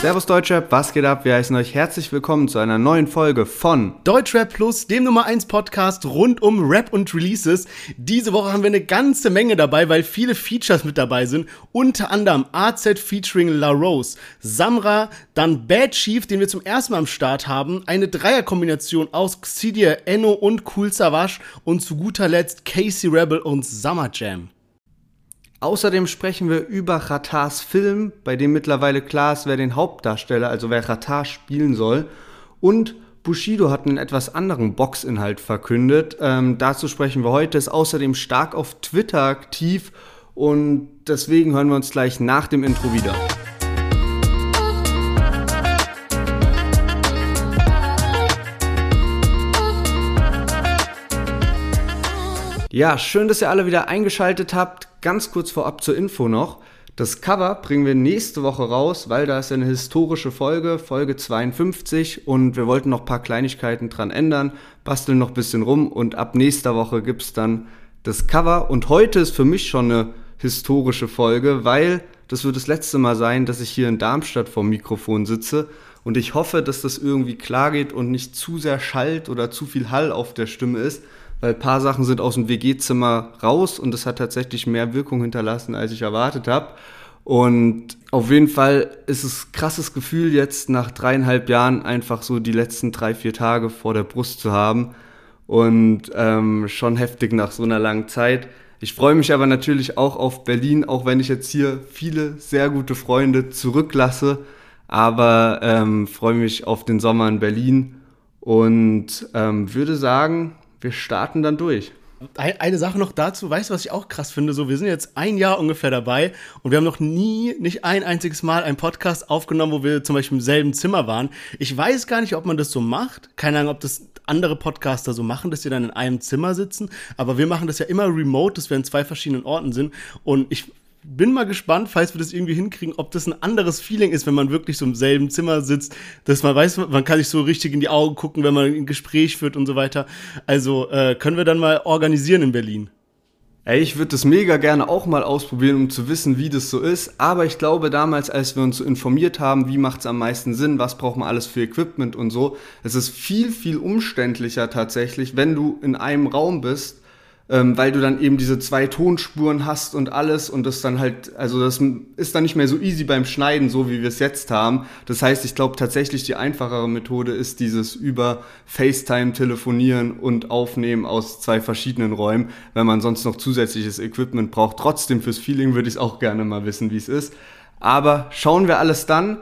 Servus Deutschrap, was geht ab? Wir heißen euch herzlich willkommen zu einer neuen Folge von Deutschrap Plus, dem Nummer 1 Podcast rund um Rap und Releases. Diese Woche haben wir eine ganze Menge dabei, weil viele Features mit dabei sind. Unter anderem AZ featuring La Rose, Samra, dann Bad Chief, den wir zum ersten Mal am Start haben, eine Dreierkombination aus Xidia, Enno und Cool Savage und zu guter Letzt Casey Rebel und Summer Jam. Außerdem sprechen wir über Ratars Film, bei dem mittlerweile klar ist, wer den Hauptdarsteller, also wer Ratar spielen soll. Und Bushido hat einen etwas anderen Boxinhalt verkündet. Ähm, dazu sprechen wir heute. Ist außerdem stark auf Twitter aktiv und deswegen hören wir uns gleich nach dem Intro wieder. Ja, schön, dass ihr alle wieder eingeschaltet habt. Ganz kurz vorab zur Info noch. Das Cover bringen wir nächste Woche raus, weil da ist eine historische Folge, Folge 52 und wir wollten noch ein paar Kleinigkeiten dran ändern, basteln noch ein bisschen rum und ab nächster Woche gibt es dann das Cover und heute ist für mich schon eine historische Folge, weil das wird das letzte Mal sein, dass ich hier in Darmstadt vor dem Mikrofon sitze und ich hoffe, dass das irgendwie klar geht und nicht zu sehr schallt oder zu viel Hall auf der Stimme ist, weil ein paar Sachen sind aus dem WG-Zimmer raus und das hat tatsächlich mehr Wirkung hinterlassen, als ich erwartet habe. Und auf jeden Fall ist es krasses Gefühl, jetzt nach dreieinhalb Jahren einfach so die letzten drei, vier Tage vor der Brust zu haben. Und ähm, schon heftig nach so einer langen Zeit. Ich freue mich aber natürlich auch auf Berlin, auch wenn ich jetzt hier viele sehr gute Freunde zurücklasse. Aber ähm, freue mich auf den Sommer in Berlin und ähm, würde sagen, wir starten dann durch. Eine Sache noch dazu, weißt du, was ich auch krass finde? So, wir sind jetzt ein Jahr ungefähr dabei und wir haben noch nie, nicht ein einziges Mal einen Podcast aufgenommen, wo wir zum Beispiel im selben Zimmer waren. Ich weiß gar nicht, ob man das so macht. Keine Ahnung, ob das andere Podcaster so machen, dass sie dann in einem Zimmer sitzen. Aber wir machen das ja immer remote, dass wir in zwei verschiedenen Orten sind. Und ich bin mal gespannt, falls wir das irgendwie hinkriegen, ob das ein anderes Feeling ist, wenn man wirklich so im selben Zimmer sitzt, dass man weiß, man kann sich so richtig in die Augen gucken, wenn man ein Gespräch führt und so weiter. Also äh, können wir dann mal organisieren in Berlin. Ey, ich würde das mega gerne auch mal ausprobieren, um zu wissen, wie das so ist. Aber ich glaube, damals, als wir uns so informiert haben, wie macht es am meisten Sinn, was braucht man alles für Equipment und so, es ist viel, viel umständlicher tatsächlich, wenn du in einem Raum bist ähm, weil du dann eben diese zwei Tonspuren hast und alles und das dann halt, also das ist dann nicht mehr so easy beim Schneiden, so wie wir es jetzt haben. Das heißt, ich glaube tatsächlich die einfachere Methode ist dieses über FaceTime telefonieren und aufnehmen aus zwei verschiedenen Räumen, wenn man sonst noch zusätzliches Equipment braucht. Trotzdem fürs Feeling würde ich es auch gerne mal wissen, wie es ist. Aber schauen wir alles dann.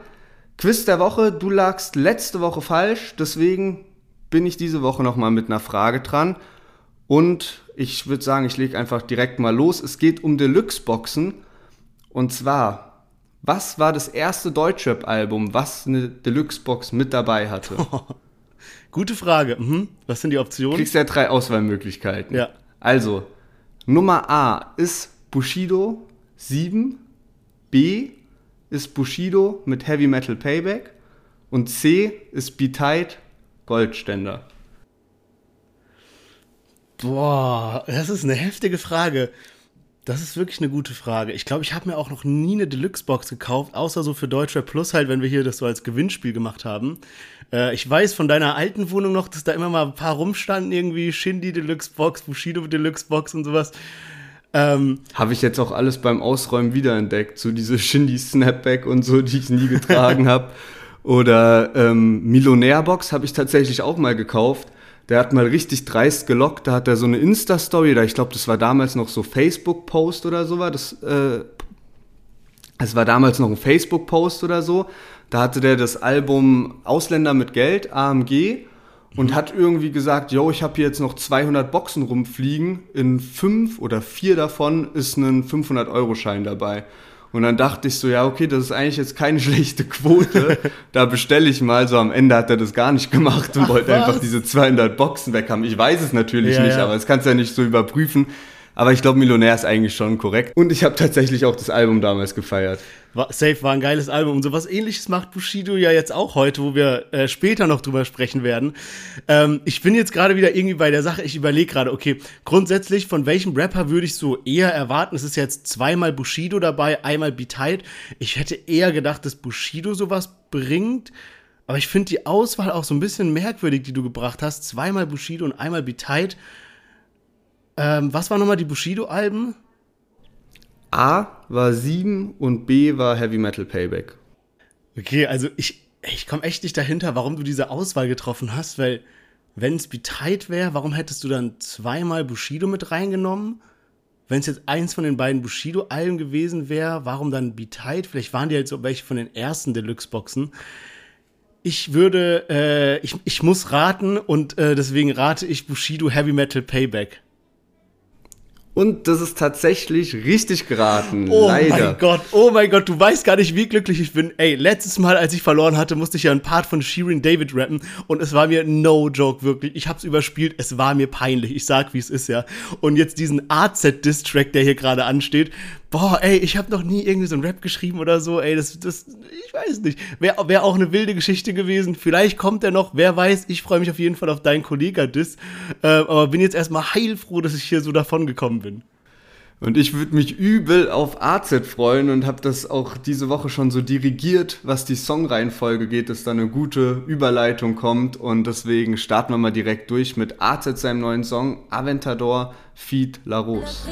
Quiz der Woche, du lagst letzte Woche falsch, deswegen bin ich diese Woche nochmal mit einer Frage dran. Und ich würde sagen, ich lege einfach direkt mal los. Es geht um Deluxe-Boxen. Und zwar, was war das erste Deutschrap-Album, was eine Deluxe-Box mit dabei hatte? Gute Frage. Mhm. Was sind die Optionen? Du kriegst ja drei Auswahlmöglichkeiten. Ja. Also, Nummer A ist Bushido 7. B ist Bushido mit Heavy Metal Payback. Und C ist Be Tight Goldständer. Boah, das ist eine heftige Frage. Das ist wirklich eine gute Frage. Ich glaube, ich habe mir auch noch nie eine Deluxe-Box gekauft, außer so für Deutschrap Plus halt, wenn wir hier das so als Gewinnspiel gemacht haben. Äh, ich weiß von deiner alten Wohnung noch, dass da immer mal ein paar rumstanden, irgendwie Shindy Deluxe-Box, Bushido Deluxe-Box und sowas. Ähm, habe ich jetzt auch alles beim Ausräumen wiederentdeckt, so diese Shindy Snapback und so, die ich nie getragen habe. Oder ähm, Millionär-Box habe ich tatsächlich auch mal gekauft der hat mal richtig dreist gelockt, da hat er so eine Insta-Story, da ich glaube, das war damals noch so Facebook-Post oder so war, das, äh, es war damals noch ein Facebook-Post oder so, da hatte der das Album Ausländer mit Geld, AMG, und mhm. hat irgendwie gesagt, yo, ich habe hier jetzt noch 200 Boxen rumfliegen, in fünf oder vier davon ist ein 500-Euro-Schein dabei. Und dann dachte ich so, ja, okay, das ist eigentlich jetzt keine schlechte Quote. da bestelle ich mal. So am Ende hat er das gar nicht gemacht und Ach, wollte was? einfach diese 200 Boxen weg haben. Ich weiß es natürlich ja, nicht, ja. aber das kannst du ja nicht so überprüfen. Aber ich glaube, Millionär ist eigentlich schon korrekt. Und ich habe tatsächlich auch das Album damals gefeiert. War, Safe war ein geiles Album und sowas ähnliches macht Bushido ja jetzt auch heute, wo wir äh, später noch drüber sprechen werden. Ähm, ich bin jetzt gerade wieder irgendwie bei der Sache, ich überlege gerade, okay, grundsätzlich von welchem Rapper würde ich so eher erwarten? Es ist jetzt zweimal Bushido dabei, einmal Beat Ich hätte eher gedacht, dass Bushido sowas bringt. Aber ich finde die Auswahl auch so ein bisschen merkwürdig, die du gebracht hast. Zweimal Bushido und einmal Beat ähm, was waren nochmal die Bushido-Alben? A war 7 und B war Heavy Metal Payback. Okay, also ich, ich komme echt nicht dahinter, warum du diese Auswahl getroffen hast, weil wenn es Betide wäre, warum hättest du dann zweimal Bushido mit reingenommen? Wenn es jetzt eins von den beiden Bushido-Alben gewesen wäre, warum dann Betide? Vielleicht waren die halt so welche von den ersten Deluxe-Boxen. Ich würde, äh, ich, ich muss raten und äh, deswegen rate ich Bushido Heavy Metal Payback. Und das ist tatsächlich richtig geraten. Oh leider. mein Gott, oh mein Gott, du weißt gar nicht, wie glücklich ich bin. Ey, letztes Mal, als ich verloren hatte, musste ich ja einen Part von Shirin David rappen und es war mir no joke, wirklich. Ich hab's überspielt, es war mir peinlich. Ich sag, wie es ist, ja. Und jetzt diesen AZ-Diss-Track, der hier gerade ansteht, boah, ey, ich habe noch nie irgendwie so einen Rap geschrieben oder so, ey, das, das, ich weiß nicht. Wäre wär auch eine wilde Geschichte gewesen. Vielleicht kommt er noch, wer weiß. Ich freue mich auf jeden Fall auf deinen Kollega-Diss. Äh, aber bin jetzt erstmal heilfroh, dass ich hier so davon gekommen bin. Und ich würde mich übel auf AZ freuen und habe das auch diese Woche schon so dirigiert, was die Songreihenfolge geht, dass da eine gute Überleitung kommt. Und deswegen starten wir mal direkt durch mit AZ seinem neuen Song Aventador Feed La Rose.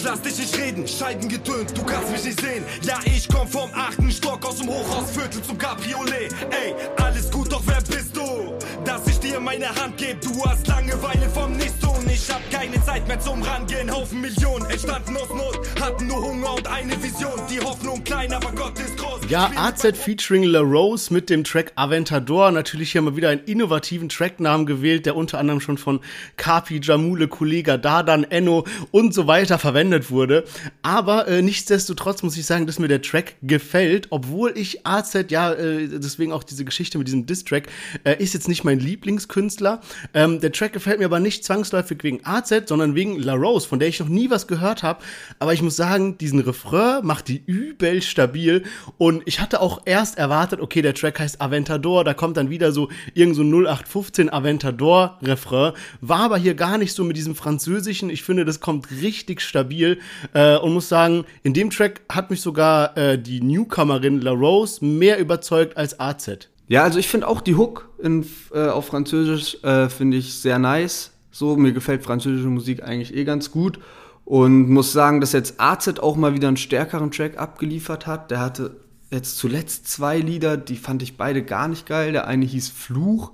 Ich lass dich nicht reden, Scheiden getönt, du kannst mich nicht sehen. Ja, ich komm vom achten Stock aus dem Hochhausviertel zum Cabriolet. Ey, alles gut, doch wer bist du? Dass ich dir meine Hand geb, du hast Langeweile vom Nichts tun. Ich hab keine Zeit mehr zum Rangehen, Haufen Millionen entstanden aus Not, hatten nur Hunger und eine Vision. Die Hoffnung klein, aber Gott ist groß. Ja, AZ featuring La Rose mit dem Track Aventador. Natürlich hier mal wieder einen innovativen Tracknamen gewählt, der unter anderem schon von Kapi, Jamule, Kollega, Dadan, Enno und so weiter verwendet verwendet wurde. Aber äh, nichtsdestotrotz muss ich sagen, dass mir der Track gefällt, obwohl ich AZ, ja, äh, deswegen auch diese Geschichte mit diesem Diss-Track, äh, ist jetzt nicht mein Lieblingskünstler. Ähm, der Track gefällt mir aber nicht zwangsläufig wegen AZ, sondern wegen La Rose, von der ich noch nie was gehört habe. Aber ich muss sagen, diesen Refrain macht die übel stabil. Und ich hatte auch erst erwartet, okay, der Track heißt Aventador, da kommt dann wieder so irgend so 0815 Aventador-Refrain. War aber hier gar nicht so mit diesem französischen. Ich finde, das kommt richtig stabil stabil äh, und muss sagen, in dem Track hat mich sogar äh, die Newcomerin La Rose mehr überzeugt als AZ. Ja, also ich finde auch die Hook in, äh, auf Französisch äh, finde ich sehr nice. So, mir gefällt französische Musik eigentlich eh ganz gut. Und muss sagen, dass jetzt AZ auch mal wieder einen stärkeren Track abgeliefert hat. Der hatte jetzt zuletzt zwei Lieder, die fand ich beide gar nicht geil. Der eine hieß Fluch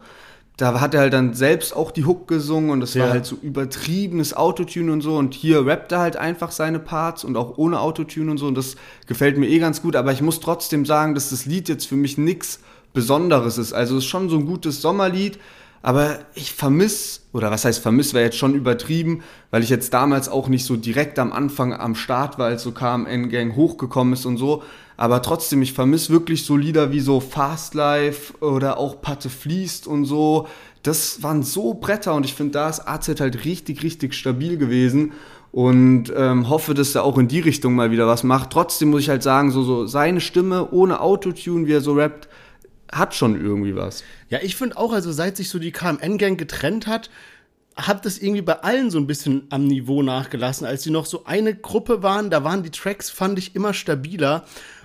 da hat er halt dann selbst auch die Hook gesungen und das ja. war halt so übertriebenes Autotune und so und hier rappt er halt einfach seine Parts und auch ohne Autotune und so und das gefällt mir eh ganz gut, aber ich muss trotzdem sagen, dass das Lied jetzt für mich nichts Besonderes ist. Also es ist schon so ein gutes Sommerlied, aber ich vermisse, oder was heißt vermiss, wäre jetzt schon übertrieben, weil ich jetzt damals auch nicht so direkt am Anfang am Start war, als so KMN-Gang hochgekommen ist und so. Aber trotzdem, ich vermisse wirklich so Lieder wie so Fast Life oder auch Patte fließt und so. Das waren so Bretter und ich finde, da ist AZ halt richtig, richtig stabil gewesen und ähm, hoffe, dass er auch in die Richtung mal wieder was macht. Trotzdem muss ich halt sagen, so, so seine Stimme ohne Autotune, wie er so rappt, hat schon irgendwie was. Ja, ich finde auch, also seit sich so die KMN-Gang getrennt hat, hat das irgendwie bei allen so ein bisschen am Niveau nachgelassen. Als sie noch so eine Gruppe waren, da waren die Tracks, fand ich, immer stabiler.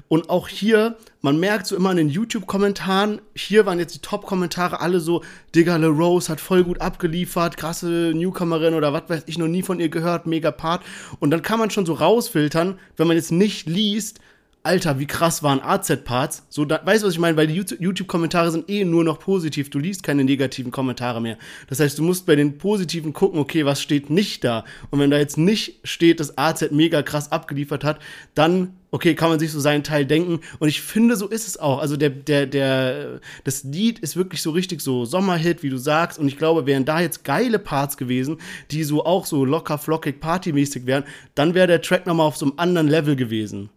Und auch hier, man merkt so immer in den YouTube-Kommentaren, hier waren jetzt die Top-Kommentare alle so, Digga, Le Rose hat voll gut abgeliefert, krasse Newcomerin oder was weiß ich, noch nie von ihr gehört, mega Part. Und dann kann man schon so rausfiltern, wenn man jetzt nicht liest, Alter, wie krass waren AZ-Parts. So, da, weißt du, was ich meine? Weil die YouTube-Kommentare sind eh nur noch positiv. Du liest keine negativen Kommentare mehr. Das heißt, du musst bei den positiven gucken, okay, was steht nicht da? Und wenn da jetzt nicht steht, dass AZ mega krass abgeliefert hat, dann, okay, kann man sich so seinen Teil denken. Und ich finde, so ist es auch. Also der, der, der, das Lied ist wirklich so richtig so Sommerhit, wie du sagst. Und ich glaube, wären da jetzt geile Parts gewesen, die so auch so locker, flockig, partymäßig wären, dann wäre der Track nochmal auf so einem anderen Level gewesen.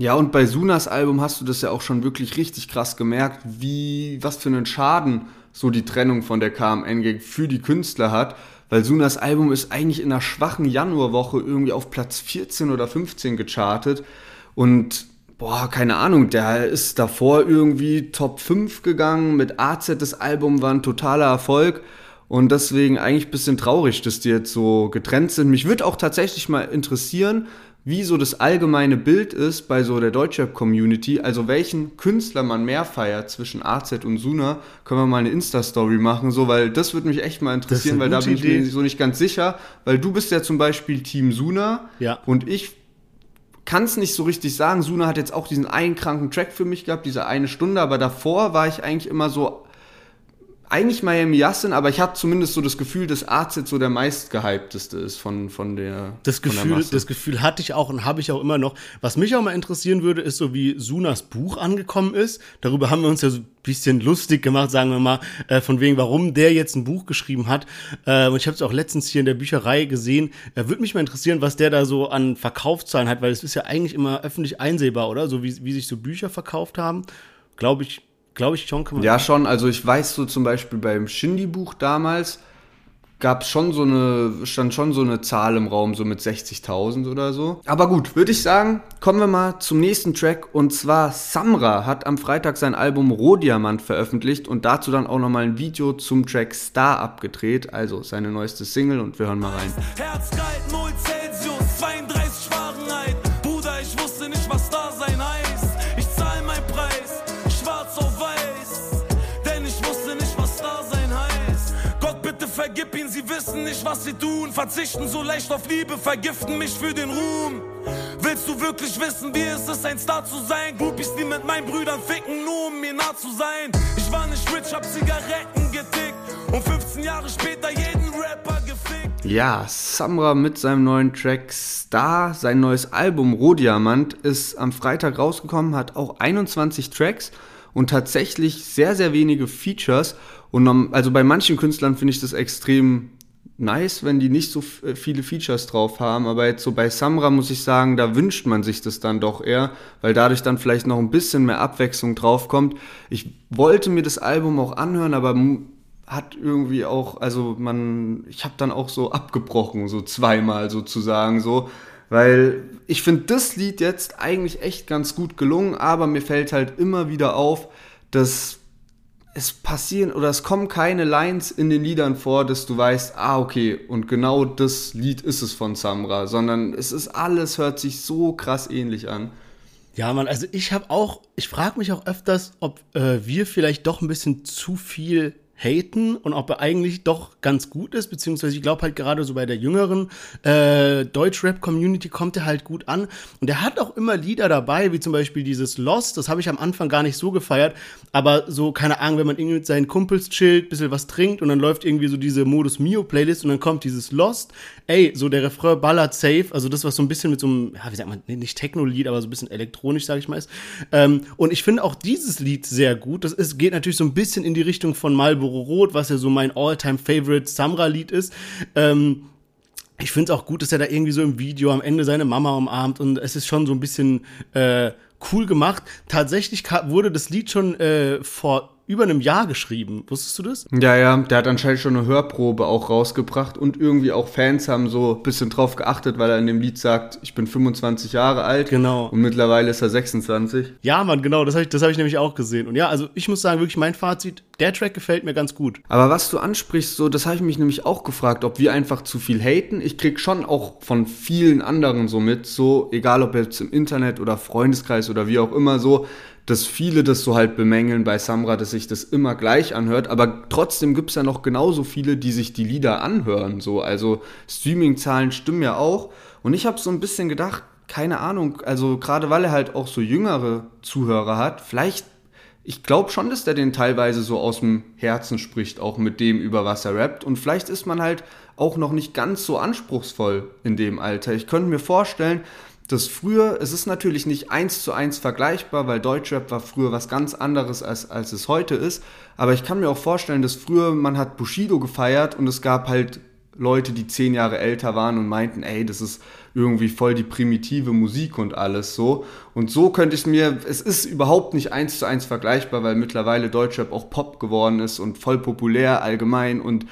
Ja, und bei Sunas Album hast du das ja auch schon wirklich richtig krass gemerkt, wie, was für einen Schaden so die Trennung von der KMN für die Künstler hat. Weil Sunas Album ist eigentlich in einer schwachen Januarwoche irgendwie auf Platz 14 oder 15 gechartet. Und boah, keine Ahnung, der ist davor irgendwie Top 5 gegangen. Mit AZ das Album war ein totaler Erfolg. Und deswegen eigentlich ein bisschen traurig, dass die jetzt so getrennt sind. Mich würde auch tatsächlich mal interessieren, wie so das allgemeine Bild ist bei so der Deutschrap-Community, also welchen Künstler man mehr feiert zwischen AZ und Suna, können wir mal eine Insta-Story machen, so, weil das würde mich echt mal interessieren, weil da bin ich mir so nicht ganz sicher, weil du bist ja zum Beispiel Team Suna ja. und ich kann es nicht so richtig sagen. Suna hat jetzt auch diesen einen kranken Track für mich gehabt, diese eine Stunde, aber davor war ich eigentlich immer so eigentlich Miami Yassin, aber ich habe zumindest so das Gefühl, dass AZ so der meistgehypteste ist von, von der Das Gefühl, der das Gefühl hatte ich auch und habe ich auch immer noch. Was mich auch mal interessieren würde, ist so, wie Sunas Buch angekommen ist. Darüber haben wir uns ja so ein bisschen lustig gemacht, sagen wir mal, äh, von wegen, warum der jetzt ein Buch geschrieben hat. Äh, und ich habe es auch letztens hier in der Bücherei gesehen. Äh, würde mich mal interessieren, was der da so an Verkaufszahlen hat, weil es ist ja eigentlich immer öffentlich einsehbar, oder? So wie, wie sich so Bücher verkauft haben. Glaube ich, Glaube ich schon, kann man Ja, sagen. schon. Also ich weiß so zum Beispiel beim Shindy-Buch damals gab es schon so eine, stand schon so eine Zahl im Raum, so mit 60.000 oder so. Aber gut, würde ich sagen, kommen wir mal zum nächsten Track. Und zwar Samra hat am Freitag sein Album Rohdiamant veröffentlicht und dazu dann auch nochmal ein Video zum Track Star abgedreht, also seine neueste Single und wir hören mal rein. Herzkalt vergib ihn, sie wissen nicht, was sie tun. Verzichten so leicht auf Liebe, vergiften mich für den Ruhm. Willst du wirklich wissen, wie es ist, ein Star zu sein? Groupies, die mit meinen Brüdern ficken, nur um mir nah zu sein. Ich war nicht rich, hab Zigaretten getickt und 15 Jahre später jeden Rapper gefickt. Ja, Samra mit seinem neuen Track Star, sein neues Album Rohdiamant ist am Freitag rausgekommen, hat auch 21 Tracks und tatsächlich sehr, sehr wenige Features und also bei manchen Künstlern finde ich das extrem nice, wenn die nicht so äh, viele Features drauf haben. Aber jetzt so bei Samra muss ich sagen, da wünscht man sich das dann doch eher, weil dadurch dann vielleicht noch ein bisschen mehr Abwechslung draufkommt. Ich wollte mir das Album auch anhören, aber hat irgendwie auch, also man, ich habe dann auch so abgebrochen, so zweimal sozusagen so, weil ich finde das Lied jetzt eigentlich echt ganz gut gelungen, aber mir fällt halt immer wieder auf, dass es passieren oder es kommen keine Lines in den Liedern vor, dass du weißt, ah, okay, und genau das Lied ist es von Samra, sondern es ist alles, hört sich so krass ähnlich an. Ja, man, also ich habe auch, ich frage mich auch öfters, ob äh, wir vielleicht doch ein bisschen zu viel haten und ob er eigentlich doch ganz gut ist, beziehungsweise ich glaube halt gerade so bei der jüngeren äh, Deutsch-Rap-Community kommt er halt gut an. Und er hat auch immer Lieder dabei, wie zum Beispiel dieses Lost, das habe ich am Anfang gar nicht so gefeiert, aber so, keine Ahnung, wenn man irgendwie mit seinen Kumpels chillt, bisschen was trinkt und dann läuft irgendwie so diese Modus Mio-Playlist und dann kommt dieses Lost, ey, so der Refrain ballert safe, also das, was so ein bisschen mit so einem, ja, wie sagt man, nicht Techno-Lied, aber so ein bisschen elektronisch, sage ich mal, ist. Ähm, und ich finde auch dieses Lied sehr gut, das ist, geht natürlich so ein bisschen in die Richtung von Marlboro Rot, was ja so mein All-Time-Favorite Samra-Lied ist. Ähm, ich finde es auch gut, dass er da irgendwie so im Video am Ende seine Mama umarmt und es ist schon so ein bisschen äh, cool gemacht. Tatsächlich wurde das Lied schon äh, vor über einem Jahr geschrieben. Wusstest du das? Ja, ja, der hat anscheinend schon eine Hörprobe auch rausgebracht und irgendwie auch Fans haben so ein bisschen drauf geachtet, weil er in dem Lied sagt, ich bin 25 Jahre alt. Genau. Und mittlerweile ist er 26. Ja, Mann, genau, das habe ich, hab ich nämlich auch gesehen. Und ja, also ich muss sagen, wirklich mein Fazit, der Track gefällt mir ganz gut. Aber was du ansprichst, so, das habe ich mich nämlich auch gefragt, ob wir einfach zu viel haten. Ich krieg schon auch von vielen anderen so mit, so, egal ob jetzt im Internet oder Freundeskreis oder wie auch immer, so, dass viele das so halt bemängeln bei Samra, dass sich das immer gleich anhört, aber trotzdem gibt es ja noch genauso viele, die sich die Lieder anhören. So. Also Streaming-Zahlen stimmen ja auch. Und ich habe so ein bisschen gedacht, keine Ahnung, also gerade weil er halt auch so jüngere Zuhörer hat, vielleicht, ich glaube schon, dass der den teilweise so aus dem Herzen spricht, auch mit dem, über was er rappt. Und vielleicht ist man halt auch noch nicht ganz so anspruchsvoll in dem Alter. Ich könnte mir vorstellen, das früher, es ist natürlich nicht eins zu eins vergleichbar, weil Deutschrap war früher was ganz anderes als, als es heute ist. Aber ich kann mir auch vorstellen, dass früher man hat Bushido gefeiert und es gab halt Leute, die zehn Jahre älter waren und meinten, ey, das ist irgendwie voll die primitive Musik und alles so. Und so könnte ich mir, es ist überhaupt nicht eins zu eins vergleichbar, weil mittlerweile Deutschrap auch Pop geworden ist und voll populär allgemein und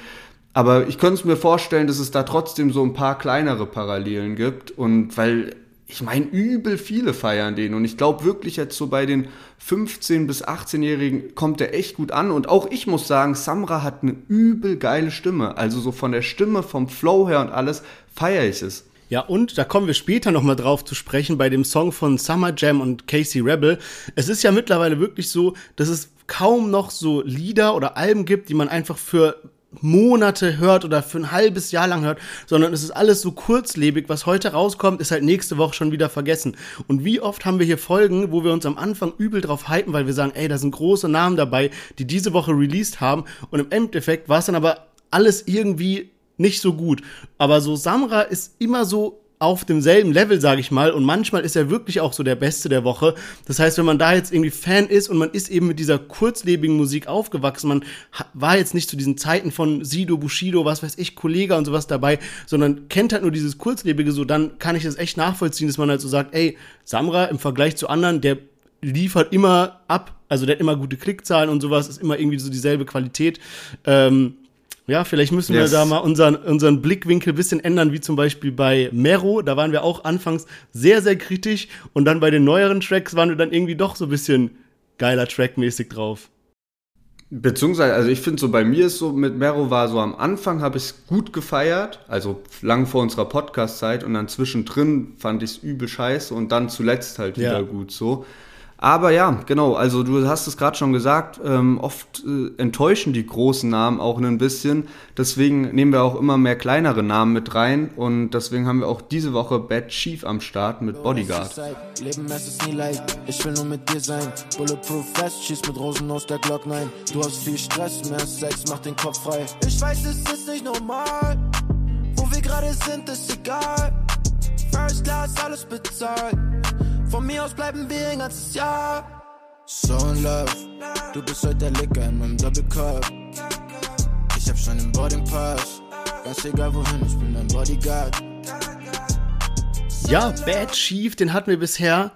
aber ich könnte es mir vorstellen, dass es da trotzdem so ein paar kleinere Parallelen gibt und weil ich meine, übel viele feiern den. Und ich glaube wirklich jetzt so bei den 15- bis 18-Jährigen kommt der echt gut an. Und auch ich muss sagen, Samra hat eine übel geile Stimme. Also so von der Stimme, vom Flow her und alles feiere ich es. Ja, und da kommen wir später nochmal drauf zu sprechen bei dem Song von Summer Jam und Casey Rebel. Es ist ja mittlerweile wirklich so, dass es kaum noch so Lieder oder Alben gibt, die man einfach für Monate hört oder für ein halbes Jahr lang hört, sondern es ist alles so kurzlebig. Was heute rauskommt, ist halt nächste Woche schon wieder vergessen. Und wie oft haben wir hier Folgen, wo wir uns am Anfang übel drauf hypen, weil wir sagen, ey, da sind große Namen dabei, die diese Woche released haben. Und im Endeffekt war es dann aber alles irgendwie nicht so gut. Aber so Samra ist immer so auf demselben Level, sage ich mal. Und manchmal ist er wirklich auch so der Beste der Woche. Das heißt, wenn man da jetzt irgendwie Fan ist und man ist eben mit dieser kurzlebigen Musik aufgewachsen, man war jetzt nicht zu diesen Zeiten von Sido, Bushido, was weiß ich, Kollega und sowas dabei, sondern kennt halt nur dieses kurzlebige, so dann kann ich das echt nachvollziehen, dass man halt so sagt, ey, Samra im Vergleich zu anderen, der liefert immer ab, also der hat immer gute Klickzahlen und sowas, ist immer irgendwie so dieselbe Qualität. Ähm, ja, vielleicht müssen yes. wir da mal unseren, unseren Blickwinkel ein bisschen ändern, wie zum Beispiel bei Mero. Da waren wir auch anfangs sehr, sehr kritisch und dann bei den neueren Tracks waren wir dann irgendwie doch so ein bisschen geiler Trackmäßig drauf. Beziehungsweise, also ich finde so, bei mir ist so, mit Mero war so am Anfang habe ich es gut gefeiert, also lang vor unserer Podcast-Zeit und dann zwischendrin fand ich es übel scheiße und dann zuletzt halt wieder ja. gut so. Aber ja, genau, also du hast es gerade schon gesagt, ähm, oft äh, enttäuschen die großen Namen auch ein bisschen. Deswegen nehmen wir auch immer mehr kleinere Namen mit rein und deswegen haben wir auch diese Woche Bad Chief am Start mit Bodyguard. Leben, es ist nie leicht, ich will nur mit dir sein. Bulletproof Fest, schieß mit Rosen aus der Glock 9. Du hast viel Stress, mehr Sex macht den Kopf frei. Ich weiß, es ist nicht normal, wo wir gerade sind, ist egal. First Class, alles bezahlt. Von mir aus bleiben wir ein ganzes Jahr. So in love, du bist heute der Licker in meinem Doppelcup. Ich hab schon den Boarding Pass, ganz egal wohin, ich bin dein Bodyguard. Ja, Bad Chief, den hatten wir bisher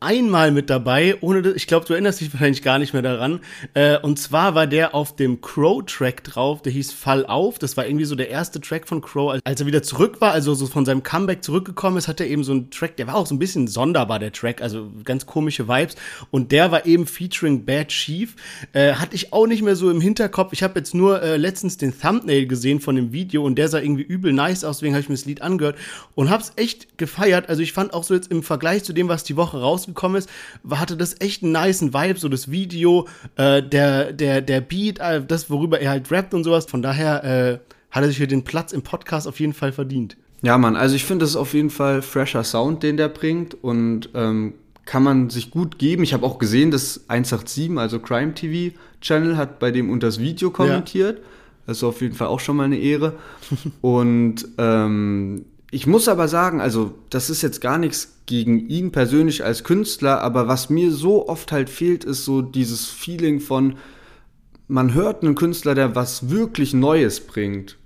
einmal mit dabei, ohne ich glaube, du erinnerst dich wahrscheinlich gar nicht mehr daran. Äh, und zwar war der auf dem Crow-Track drauf, der hieß Fall auf. Das war irgendwie so der erste Track von Crow. Als er wieder zurück war, also so von seinem Comeback zurückgekommen ist, hat er eben so einen Track, der war auch so ein bisschen sonderbar, der Track, also ganz komische Vibes. Und der war eben featuring Bad Chief. Äh, hatte ich auch nicht mehr so im Hinterkopf. Ich habe jetzt nur äh, letztens den Thumbnail gesehen von dem Video und der sah irgendwie übel nice aus, deswegen habe ich mir das Lied angehört und hab's echt gefeiert. Also ich fand auch so jetzt im Vergleich zu dem, was die Woche raus rausgekommen ist, hatte das echt einen niceen Vibe, so das Video, äh, der, der, der Beat, äh, das, worüber er halt rappt und sowas. Von daher äh, hat er sich für den Platz im Podcast auf jeden Fall verdient. Ja, Mann, also ich finde, das ist auf jeden Fall fresher Sound, den der bringt und ähm, kann man sich gut geben. Ich habe auch gesehen, dass 187, also Crime TV Channel, hat bei dem unter das Video kommentiert. Ja. Das ist auf jeden Fall auch schon mal eine Ehre. und ähm, ich muss aber sagen, also das ist jetzt gar nichts gegen ihn persönlich als Künstler, aber was mir so oft halt fehlt, ist so dieses Feeling von, man hört einen Künstler, der was wirklich Neues bringt.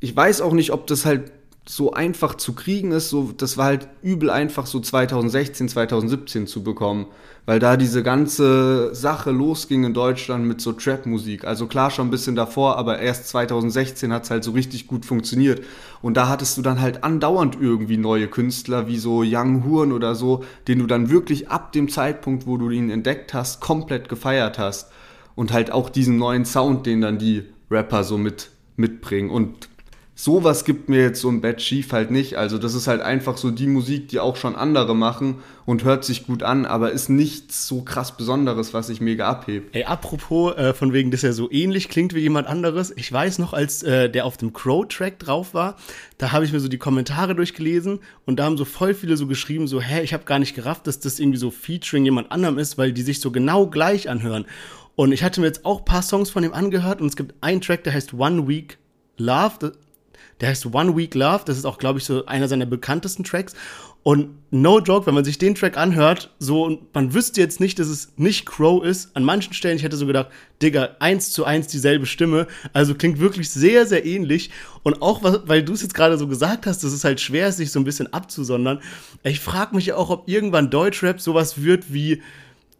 Ich weiß auch nicht, ob das halt so einfach zu kriegen ist, so, das war halt übel einfach so 2016, 2017 zu bekommen, weil da diese ganze Sache losging in Deutschland mit so Trap-Musik. Also klar schon ein bisschen davor, aber erst 2016 hat es halt so richtig gut funktioniert. Und da hattest du dann halt andauernd irgendwie neue Künstler, wie so Young Huren oder so, den du dann wirklich ab dem Zeitpunkt, wo du ihn entdeckt hast, komplett gefeiert hast. Und halt auch diesen neuen Sound, den dann die Rapper so mit mitbringen. Und sowas gibt mir jetzt so ein Bad Chief halt nicht. Also das ist halt einfach so die Musik, die auch schon andere machen und hört sich gut an, aber ist nichts so krass Besonderes, was sich mega abhebt. Ey, apropos, äh, von wegen, dass er so ähnlich klingt wie jemand anderes. Ich weiß noch, als äh, der auf dem Crow-Track drauf war, da habe ich mir so die Kommentare durchgelesen und da haben so voll viele so geschrieben, so, hä, ich habe gar nicht gerafft, dass das irgendwie so Featuring jemand anderem ist, weil die sich so genau gleich anhören. Und ich hatte mir jetzt auch ein paar Songs von ihm angehört und es gibt einen Track, der heißt One Week Love. Der heißt One Week Love. Das ist auch, glaube ich, so einer seiner bekanntesten Tracks. Und no joke, wenn man sich den Track anhört, so und man wüsste jetzt nicht, dass es nicht Crow ist. An manchen Stellen, ich hätte so gedacht, Digga, eins zu eins dieselbe Stimme. Also klingt wirklich sehr, sehr ähnlich. Und auch, weil du es jetzt gerade so gesagt hast, dass es halt schwer ist, sich so ein bisschen abzusondern. Ich frage mich ja auch, ob irgendwann Deutschrap sowas wird wie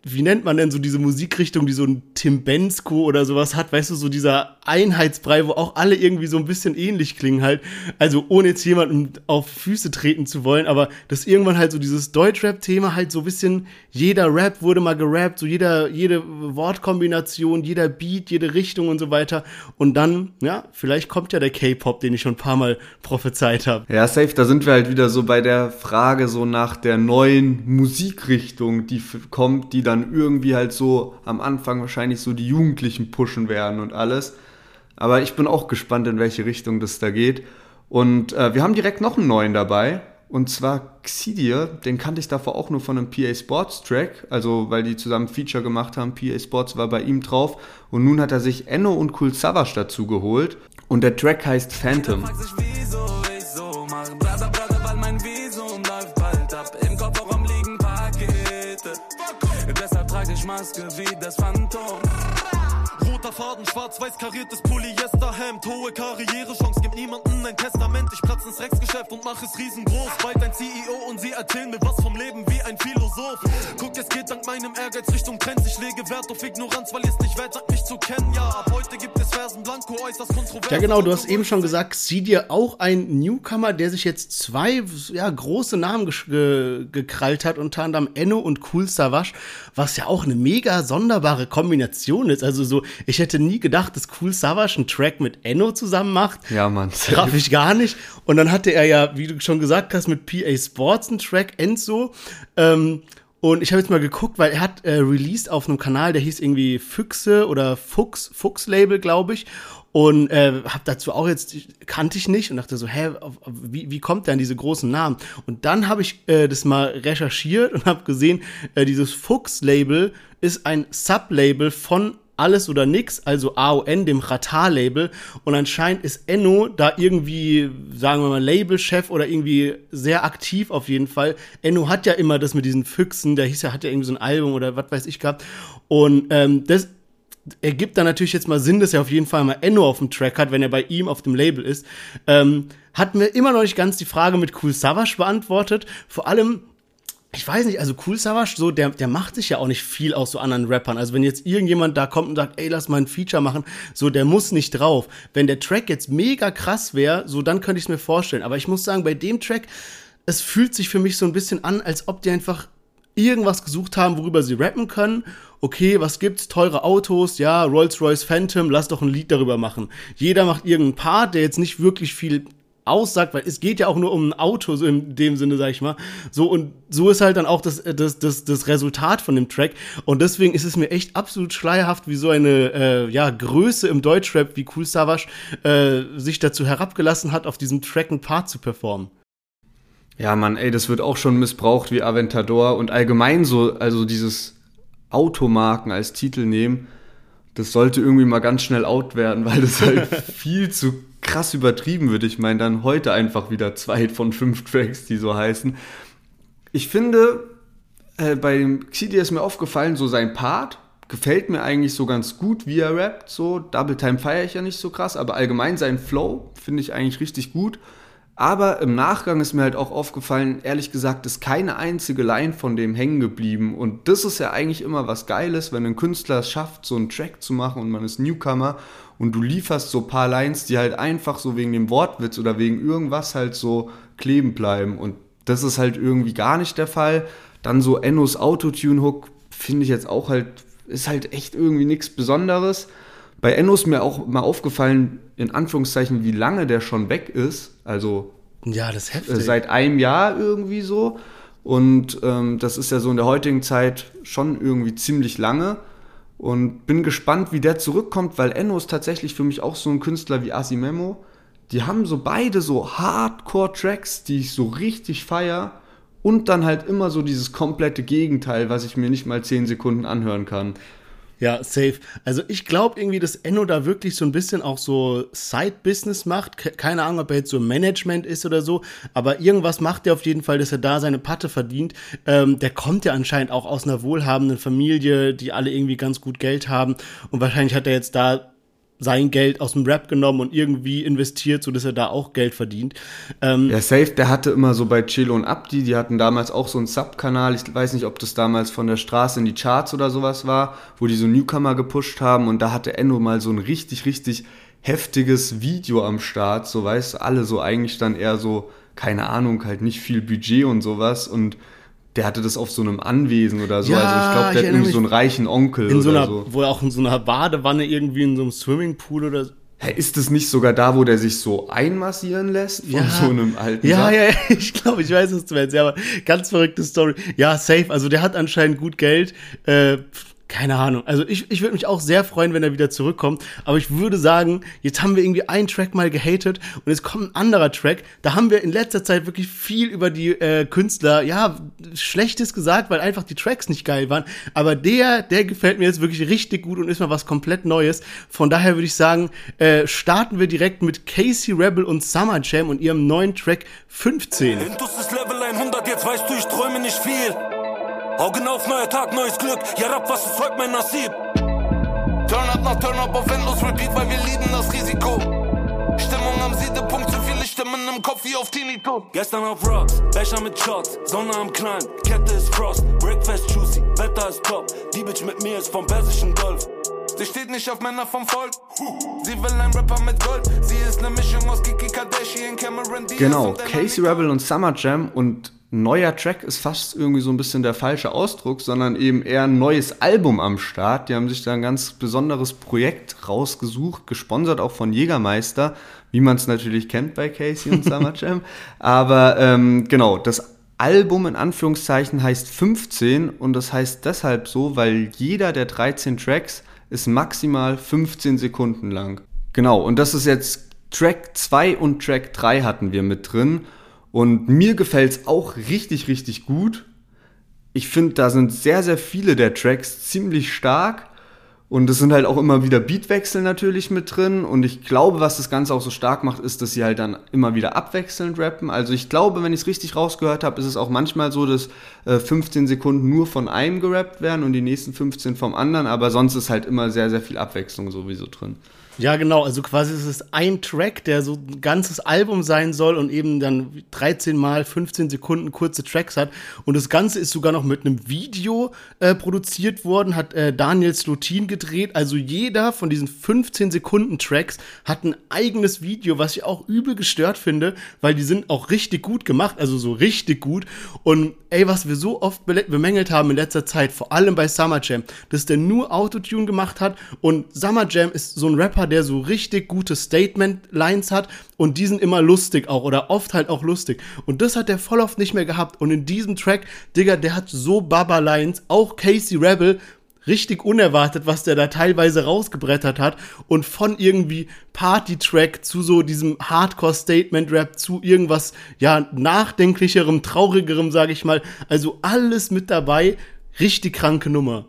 wie nennt man denn so diese Musikrichtung, die so ein Tim Bensko oder sowas hat, weißt du, so dieser Einheitsbrei, wo auch alle irgendwie so ein bisschen ähnlich klingen halt. Also ohne jetzt jemanden auf Füße treten zu wollen, aber dass irgendwann halt so dieses Deutschrap-Thema halt so ein bisschen, jeder Rap wurde mal gerappt, so jeder, jede Wortkombination, jeder Beat, jede Richtung und so weiter. Und dann, ja, vielleicht kommt ja der K-Pop, den ich schon ein paar Mal prophezeit habe. Ja, safe, da sind wir halt wieder so bei der Frage so nach der neuen Musikrichtung, die kommt, die dann dann irgendwie halt so am Anfang wahrscheinlich so die Jugendlichen pushen werden und alles. Aber ich bin auch gespannt, in welche Richtung das da geht. Und äh, wir haben direkt noch einen neuen dabei. Und zwar Xidir, den kannte ich davor auch nur von einem PA Sports Track, also weil die zusammen Feature gemacht haben. PA Sports war bei ihm drauf. Und nun hat er sich Enno und Cool Savage dazu geholt. Und der Track heißt Phantom. Maske wie das Phantom. Faden, schwarz-weiß kariertes Polyester-Hemd. Hohe Karrierechance, gibt niemanden ein Testament. Ich platz ins Rexgeschäft und mach es riesengroß. Bald ein CEO und sie erzählen mir was vom Leben wie ein Philosoph. Guck, es geht dank meinem Ehrgeiz Richtung Trends. Ich lege Wert auf Ignoranz, weil es nicht wert sagt, mich zu kennen. Ja, ab heute gibt es Versen Blanco, äußerst kontrovers. Ja, genau, du hast eben schon gesagt, sieh dir auch ein Newcomer, der sich jetzt zwei ja, große Namen ge gekrallt hat, unter anderem Enno und Cool Savage, was ja auch eine mega sonderbare Kombination ist. Also so, ich hätte nie gedacht, dass Cool Savage einen Track mit Enno zusammen macht. Ja, Mann. Traf ich gar nicht. Und dann hatte er ja, wie du schon gesagt hast, mit PA Sports einen Track, Enzo. Ähm, und ich habe jetzt mal geguckt, weil er hat äh, released auf einem Kanal, der hieß irgendwie Füchse oder Fuchs, Fuchs-Label, glaube ich. Und äh, habe dazu auch jetzt, kannte ich nicht und dachte so, hä, wie, wie kommt der an diese großen Namen? Und dann habe ich äh, das mal recherchiert und habe gesehen, äh, dieses Fuchs-Label ist ein Sublabel von alles oder nix, also AON, dem Ratar-Label. Und anscheinend ist Enno da irgendwie, sagen wir mal, Labelchef oder irgendwie sehr aktiv auf jeden Fall. Enno hat ja immer das mit diesen Füchsen, der hieß ja, hat ja irgendwie so ein Album oder was weiß ich gehabt. Und ähm, das ergibt dann natürlich jetzt mal Sinn, dass er auf jeden Fall mal Enno auf dem Track hat, wenn er bei ihm auf dem Label ist. Ähm, hat mir immer noch nicht ganz die Frage mit Cool Savage beantwortet. Vor allem, ich weiß nicht, also Cool Savage, so, der, der macht sich ja auch nicht viel aus so anderen Rappern. Also wenn jetzt irgendjemand da kommt und sagt, ey, lass mal ein Feature machen, so, der muss nicht drauf. Wenn der Track jetzt mega krass wäre, so, dann könnte ich es mir vorstellen. Aber ich muss sagen, bei dem Track, es fühlt sich für mich so ein bisschen an, als ob die einfach irgendwas gesucht haben, worüber sie rappen können. Okay, was gibt's? Teure Autos, ja, Rolls-Royce Phantom, lass doch ein Lied darüber machen. Jeder macht irgendeinen Part, der jetzt nicht wirklich viel aussagt, weil es geht ja auch nur um ein Auto, so in dem Sinne, sag ich mal. So, und so ist halt dann auch das, das, das, das Resultat von dem Track. Und deswegen ist es mir echt absolut schleierhaft, wie so eine äh, ja, Größe im Deutschrap wie Cool Savage äh, sich dazu herabgelassen hat, auf diesem Track einen Part zu performen. Ja, Mann, ey, das wird auch schon missbraucht wie Aventador und allgemein so, also dieses Automarken als Titel nehmen, das sollte irgendwie mal ganz schnell out werden, weil das halt viel zu krass übertrieben wird. Ich meine, dann heute einfach wieder zwei von fünf Tracks, die so heißen. Ich finde, äh, bei dem Xidi ist mir aufgefallen, so sein Part gefällt mir eigentlich so ganz gut, wie er rappt. So, Double Time feiere ich ja nicht so krass, aber allgemein sein Flow finde ich eigentlich richtig gut. Aber im Nachgang ist mir halt auch aufgefallen, ehrlich gesagt, ist keine einzige Line von dem hängen geblieben. Und das ist ja eigentlich immer was Geiles, wenn ein Künstler es schafft, so einen Track zu machen und man ist Newcomer und du lieferst so ein paar Lines, die halt einfach so wegen dem Wortwitz oder wegen irgendwas halt so kleben bleiben. Und das ist halt irgendwie gar nicht der Fall. Dann so Ennos Autotune-Hook finde ich jetzt auch halt, ist halt echt irgendwie nichts Besonderes. Bei Enno ist mir auch mal aufgefallen, in Anführungszeichen, wie lange der schon weg ist. Also ja, das ist heftig. seit einem Jahr irgendwie so. Und ähm, das ist ja so in der heutigen Zeit schon irgendwie ziemlich lange. Und bin gespannt, wie der zurückkommt, weil Enno ist tatsächlich für mich auch so ein Künstler wie Asimemo. Die haben so beide so Hardcore-Tracks, die ich so richtig feier. Und dann halt immer so dieses komplette Gegenteil, was ich mir nicht mal 10 Sekunden anhören kann. Ja, safe. Also ich glaube irgendwie, dass Enno da wirklich so ein bisschen auch so Side-Business macht. Keine Ahnung, ob er jetzt so Management ist oder so, aber irgendwas macht er auf jeden Fall, dass er da seine Patte verdient. Ähm, der kommt ja anscheinend auch aus einer wohlhabenden Familie, die alle irgendwie ganz gut Geld haben und wahrscheinlich hat er jetzt da sein Geld aus dem Rap genommen und irgendwie investiert, sodass er da auch Geld verdient. Ähm, ja, Safe, der hatte immer so bei Chelo und Abdi, die hatten damals auch so einen Sub-Kanal, ich weiß nicht, ob das damals von der Straße in die Charts oder sowas war, wo die so Newcomer gepusht haben. Und da hatte Enno mal so ein richtig, richtig heftiges Video am Start, so weißt du, alle so eigentlich dann eher so, keine Ahnung, halt nicht viel Budget und sowas. Und der hatte das auf so einem Anwesen oder so. Ja, also ich glaube, der hat irgendwie so einen reichen Onkel in so oder einer, so. Wo er auch in so einer Badewanne irgendwie in so einem Swimmingpool oder so. Hä, ist das nicht sogar da, wo der sich so einmassieren lässt von Ja. so einem alten Ja, Sack? ja, ja, ich glaube, ich weiß, was du meinst. Ja, aber ganz verrückte Story. Ja, safe. Also der hat anscheinend gut Geld. Äh, keine Ahnung. Also ich, ich würde mich auch sehr freuen, wenn er wieder zurückkommt. Aber ich würde sagen, jetzt haben wir irgendwie einen Track mal gehatet und jetzt kommt ein anderer Track. Da haben wir in letzter Zeit wirklich viel über die äh, Künstler, ja, Schlechtes gesagt, weil einfach die Tracks nicht geil waren. Aber der, der gefällt mir jetzt wirklich richtig gut und ist mal was komplett Neues. Von daher würde ich sagen, äh, starten wir direkt mit Casey Rebel und Summer Jam und ihrem neuen Track 15. Intus ist Level 100, jetzt weißt du, ich träume nicht viel. Augen auf, neuer Tag, neues Glück. Ja, Rap, was ist heute mein Nasib? Turn up nach Turn up auf Endlos Repeat, weil wir lieben das Risiko. Stimmung am Siedepunkt, zu viele Stimmen im Kopf wie auf Tinnitus. Gestern auf Rocks, Becher mit Shots, Sonne am Klein, Kette ist Frost, Breakfast juicy, Wetter ist top. Die Bitch mit mir ist vom Persischen Golf. Sie steht nicht auf Männer vom Volk. Sie will ein Rapper mit Gold. Sie ist ne Mischung aus Kiki Kardashian, Cameron Diaz Genau, Casey Rebel und Summer Jam und neuer Track ist fast irgendwie so ein bisschen der falsche Ausdruck, sondern eben eher ein neues Album am Start. Die haben sich da ein ganz besonderes Projekt rausgesucht, gesponsert auch von Jägermeister, wie man es natürlich kennt bei Casey und Summer Jam. Aber ähm, genau, das Album in Anführungszeichen heißt 15 und das heißt deshalb so, weil jeder der 13 Tracks ist maximal 15 Sekunden lang. Genau, und das ist jetzt Track 2 und Track 3 hatten wir mit drin. Und mir gefällt es auch richtig, richtig gut. Ich finde, da sind sehr, sehr viele der Tracks ziemlich stark. Und es sind halt auch immer wieder Beatwechsel natürlich mit drin. Und ich glaube, was das Ganze auch so stark macht, ist, dass sie halt dann immer wieder abwechselnd rappen. Also ich glaube, wenn ich es richtig rausgehört habe, ist es auch manchmal so, dass äh, 15 Sekunden nur von einem gerappt werden und die nächsten 15 vom anderen. Aber sonst ist halt immer sehr, sehr viel Abwechslung sowieso drin. Ja, genau. Also quasi ist es ein Track, der so ein ganzes Album sein soll und eben dann 13 mal 15 Sekunden kurze Tracks hat. Und das Ganze ist sogar noch mit einem Video äh, produziert worden, hat äh, Daniel Slotin gedreht. Also jeder von diesen 15 Sekunden Tracks hat ein eigenes Video, was ich auch übel gestört finde, weil die sind auch richtig gut gemacht, also so richtig gut. Und ey, was wir so oft bemängelt haben in letzter Zeit, vor allem bei Summer Jam, dass der nur Autotune gemacht hat und Summer Jam ist so ein Rapper, der so richtig gute Statement-Lines hat und die sind immer lustig auch oder oft halt auch lustig. Und das hat der voll oft nicht mehr gehabt. Und in diesem Track, Digga, der hat so Baba-Lines, auch Casey Rebel, richtig unerwartet, was der da teilweise rausgebrettert hat und von irgendwie Party-Track zu so diesem Hardcore-Statement-Rap zu irgendwas, ja, nachdenklicherem, traurigerem, sage ich mal. Also alles mit dabei, richtig kranke Nummer.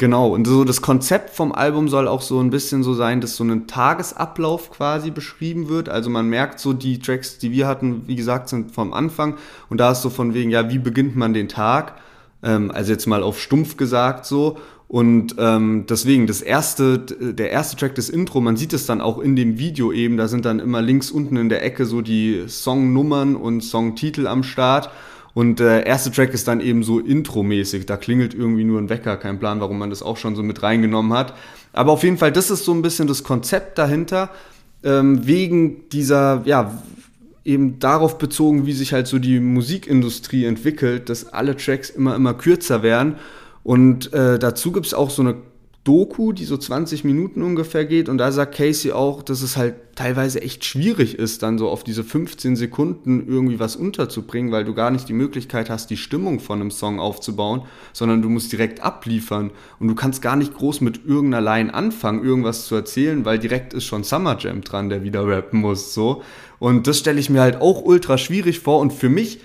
Genau, und so das Konzept vom Album soll auch so ein bisschen so sein, dass so ein Tagesablauf quasi beschrieben wird. Also man merkt so, die Tracks, die wir hatten, wie gesagt, sind vom Anfang. Und da ist so von wegen, ja, wie beginnt man den Tag? Ähm, also jetzt mal auf stumpf gesagt so. Und ähm, deswegen, das erste, der erste Track, das Intro, man sieht es dann auch in dem Video eben, da sind dann immer links unten in der Ecke so die Songnummern und Songtitel am Start. Und der erste Track ist dann eben so Intro-mäßig. Da klingelt irgendwie nur ein Wecker. Kein Plan, warum man das auch schon so mit reingenommen hat. Aber auf jeden Fall, das ist so ein bisschen das Konzept dahinter. Ähm, wegen dieser, ja, eben darauf bezogen, wie sich halt so die Musikindustrie entwickelt, dass alle Tracks immer, immer kürzer werden. Und äh, dazu gibt es auch so eine Doku, die so 20 Minuten ungefähr geht. Und da sagt Casey auch, dass es halt teilweise echt schwierig ist, dann so auf diese 15 Sekunden irgendwie was unterzubringen, weil du gar nicht die Möglichkeit hast, die Stimmung von einem Song aufzubauen, sondern du musst direkt abliefern. Und du kannst gar nicht groß mit irgendeiner Line anfangen, irgendwas zu erzählen, weil direkt ist schon Summer Jam dran, der wieder rappen muss. So. Und das stelle ich mir halt auch ultra schwierig vor. Und für mich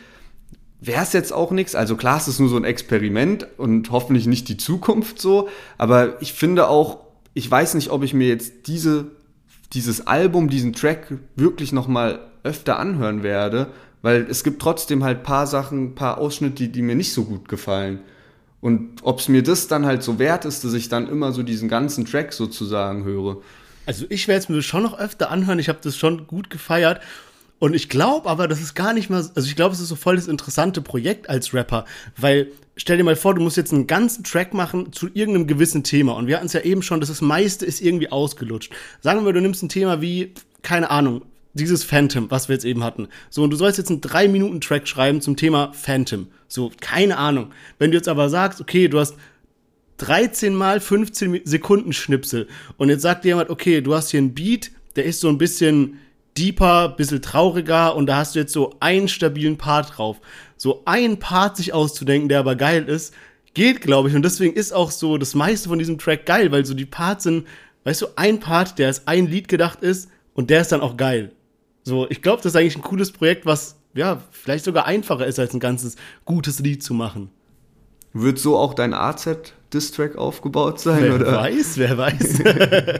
wäre es jetzt auch nichts. Also klar, es ist nur so ein Experiment und hoffentlich nicht die Zukunft so. Aber ich finde auch, ich weiß nicht, ob ich mir jetzt diese, dieses Album, diesen Track wirklich nochmal öfter anhören werde, weil es gibt trotzdem halt paar Sachen, paar Ausschnitte, die, mir nicht so gut gefallen. Und ob es mir das dann halt so wert ist, dass ich dann immer so diesen ganzen Track sozusagen höre. Also ich werde es mir schon noch öfter anhören. Ich habe das schon gut gefeiert. Und ich glaube aber, das ist gar nicht mal, also ich glaube, es ist so voll das interessante Projekt als Rapper, weil stell dir mal vor, du musst jetzt einen ganzen Track machen zu irgendeinem gewissen Thema. Und wir hatten es ja eben schon, dass das meiste ist irgendwie ausgelutscht. Sagen wir, du nimmst ein Thema wie, keine Ahnung, dieses Phantom, was wir jetzt eben hatten. So, und du sollst jetzt einen 3-Minuten-Track schreiben zum Thema Phantom. So, keine Ahnung. Wenn du jetzt aber sagst, okay, du hast 13 mal 15 Sekunden Schnipsel und jetzt sagt jemand, okay, du hast hier einen Beat, der ist so ein bisschen deeper, bisschen trauriger und da hast du jetzt so einen stabilen Part drauf. So einen Part sich auszudenken, der aber geil ist, geht, glaube ich. Und deswegen ist auch so das meiste von diesem Track geil, weil so die Parts sind, weißt du, ein Part, der als ein Lied gedacht ist und der ist dann auch geil. So, ich glaube, das ist eigentlich ein cooles Projekt, was ja vielleicht sogar einfacher ist, als ein ganzes gutes Lied zu machen. Wird so auch dein AZ-Distrack aufgebaut sein? Wer oder? weiß, wer weiß.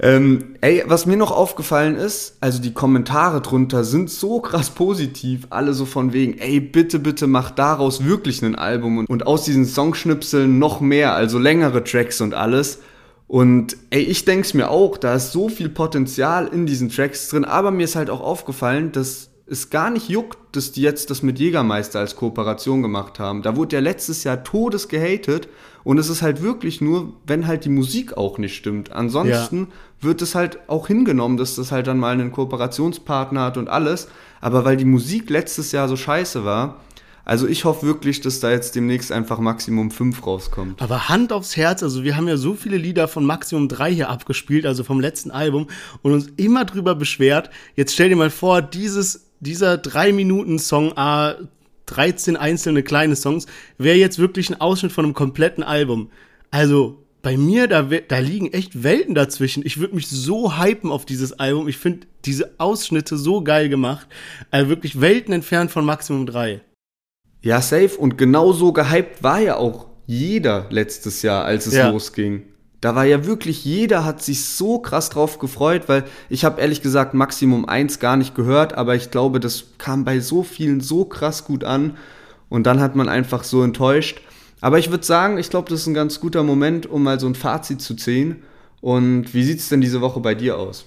ähm, ey, was mir noch aufgefallen ist, also die Kommentare drunter sind so krass positiv, alle so von wegen, ey, bitte, bitte mach daraus wirklich ein Album und, und aus diesen Songschnipseln noch mehr, also längere Tracks und alles. Und ey, ich denk's mir auch, da ist so viel Potenzial in diesen Tracks drin, aber mir ist halt auch aufgefallen, dass es gar nicht juckt, dass die jetzt das mit Jägermeister als Kooperation gemacht haben. Da wurde ja letztes Jahr todes gehatet und es ist halt wirklich nur, wenn halt die Musik auch nicht stimmt. Ansonsten ja. wird es halt auch hingenommen, dass das halt dann mal einen Kooperationspartner hat und alles. Aber weil die Musik letztes Jahr so scheiße war, also ich hoffe wirklich, dass da jetzt demnächst einfach Maximum 5 rauskommt. Aber Hand aufs Herz, also wir haben ja so viele Lieder von Maximum 3 hier abgespielt, also vom letzten Album, und uns immer drüber beschwert. Jetzt stell dir mal vor, dieses dieser 3-Minuten-Song, a 13 einzelne kleine Songs, wäre jetzt wirklich ein Ausschnitt von einem kompletten Album. Also bei mir, da, da liegen echt Welten dazwischen. Ich würde mich so hypen auf dieses Album. Ich finde diese Ausschnitte so geil gemacht. Also wirklich Welten entfernt von Maximum 3. Ja, safe. Und genauso gehypt war ja auch jeder letztes Jahr, als es ja. losging. Da war ja wirklich, jeder hat sich so krass drauf gefreut, weil ich habe ehrlich gesagt Maximum 1 gar nicht gehört, aber ich glaube, das kam bei so vielen so krass gut an und dann hat man einfach so enttäuscht. Aber ich würde sagen, ich glaube, das ist ein ganz guter Moment, um mal so ein Fazit zu ziehen. Und wie sieht es denn diese Woche bei dir aus?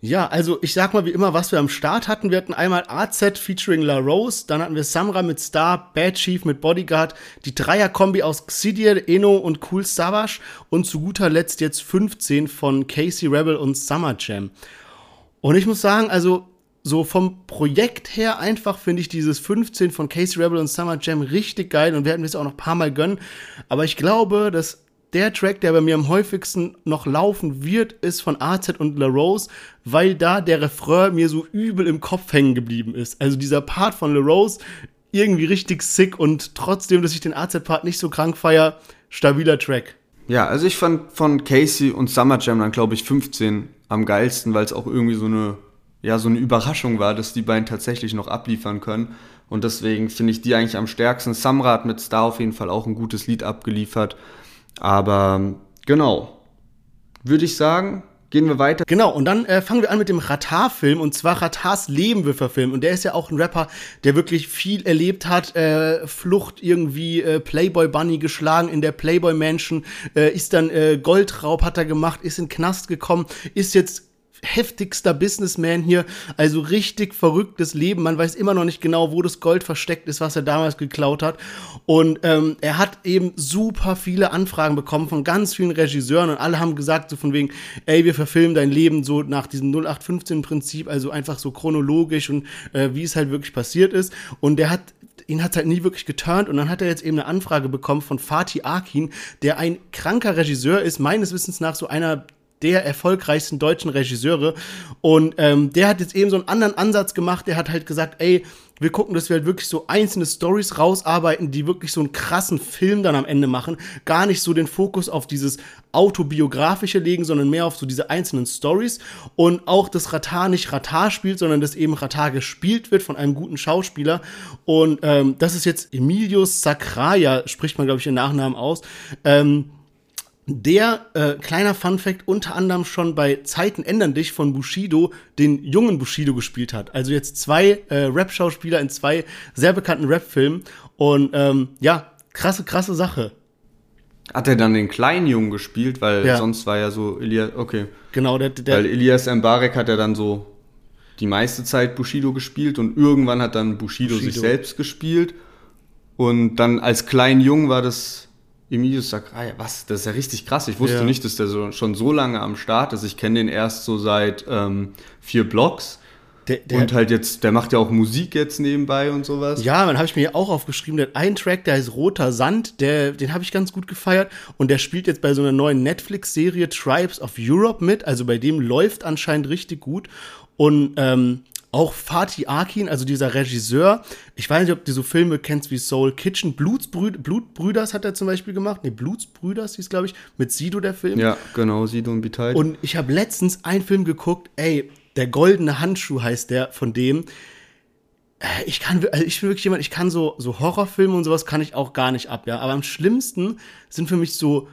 Ja, also ich sag mal wie immer, was wir am Start hatten. Wir hatten einmal AZ featuring La Rose, dann hatten wir Samra mit Star, Bad Chief mit Bodyguard, die Dreier-Kombi aus Xidier, Eno und Cool Savage und zu guter Letzt jetzt 15 von Casey Rebel und Summer Jam. Und ich muss sagen, also so vom Projekt her einfach finde ich dieses 15 von Casey Rebel und Summer Jam richtig geil und werden wir es auch noch ein paar Mal gönnen. Aber ich glaube, dass der Track, der bei mir am häufigsten noch laufen wird, ist von AZ und La Rose, weil da der Refrain mir so übel im Kopf hängen geblieben ist. Also dieser Part von La Rose, irgendwie richtig sick und trotzdem, dass ich den AZ-Part nicht so krank feier, stabiler Track. Ja, also ich fand von Casey und Summer Jam dann, glaube ich, 15 am geilsten, weil es auch irgendwie so eine, ja, so eine Überraschung war, dass die beiden tatsächlich noch abliefern können. Und deswegen finde ich die eigentlich am stärksten. Samrat mit Star auf jeden Fall auch ein gutes Lied abgeliefert. Aber genau, würde ich sagen, gehen wir weiter. Genau, und dann äh, fangen wir an mit dem Ratar-Film. Und zwar Ratars Leben wir verfilmen. Und der ist ja auch ein Rapper, der wirklich viel erlebt hat. Äh, Flucht irgendwie, äh, Playboy Bunny geschlagen in der Playboy Mansion. Äh, ist dann äh, Goldraub hat er gemacht, ist in Knast gekommen, ist jetzt heftigster Businessman hier, also richtig verrücktes Leben. Man weiß immer noch nicht genau, wo das Gold versteckt ist, was er damals geklaut hat. Und ähm, er hat eben super viele Anfragen bekommen von ganz vielen Regisseuren und alle haben gesagt, so von wegen, ey, wir verfilmen dein Leben so nach diesem 0815-Prinzip, also einfach so chronologisch und äh, wie es halt wirklich passiert ist. Und der hat ihn hat halt nie wirklich geturnt und dann hat er jetzt eben eine Anfrage bekommen von Fatih Akin, der ein kranker Regisseur ist, meines Wissens nach so einer der erfolgreichsten deutschen Regisseure. Und ähm, der hat jetzt eben so einen anderen Ansatz gemacht. Der hat halt gesagt, ey, wir gucken, dass wir halt wirklich so einzelne Stories rausarbeiten, die wirklich so einen krassen Film dann am Ende machen. Gar nicht so den Fokus auf dieses autobiografische legen, sondern mehr auf so diese einzelnen Stories. Und auch, dass Ratar nicht Ratar spielt, sondern dass eben Ratar gespielt wird von einem guten Schauspieler. Und ähm, das ist jetzt Emilius Sacraia, spricht man, glaube ich, den Nachnamen aus. Ähm, der, äh, kleiner Funfact, unter anderem schon bei Zeiten ändern dich von Bushido den jungen Bushido gespielt hat. Also jetzt zwei äh, Rap-Schauspieler in zwei sehr bekannten Rap-Filmen. Und ähm, ja, krasse, krasse Sache. Hat er dann den kleinen Jungen gespielt, weil ja. sonst war ja so Elias, okay. Genau, der, der Weil Elias Mbarek hat ja dann so die meiste Zeit Bushido gespielt und irgendwann hat dann Bushido, Bushido. sich selbst gespielt. Und dann als kleinen Jungen war das Emilius Sakraya, was? Das ist ja richtig krass. Ich wusste ja. nicht, dass der so, schon so lange am Start ist. Ich kenne den erst so seit ähm, vier Blocks. Der, der, und halt jetzt, der macht ja auch Musik jetzt nebenbei und sowas. Ja, dann habe ich mir ja auch aufgeschrieben, der hat einen Track, der heißt Roter Sand, der, den habe ich ganz gut gefeiert. Und der spielt jetzt bei so einer neuen Netflix-Serie Tribes of Europe mit. Also bei dem läuft anscheinend richtig gut. Und ähm, auch Fatih Akin, also dieser Regisseur, ich weiß nicht, ob du so Filme kennst wie Soul Kitchen, Blutsbrü Blutbrüders hat er zum Beispiel gemacht. Ne, Blutsbrüders hieß, glaube ich, mit Sido der Film. Ja, genau, Sido und Bitei. Und ich habe letztens einen Film geguckt, ey, der goldene Handschuh heißt der von dem. Äh, ich kann, also ich bin wirklich jemand, ich kann so, so Horrorfilme und sowas kann ich auch gar nicht ab, ja. Aber am schlimmsten sind für mich so,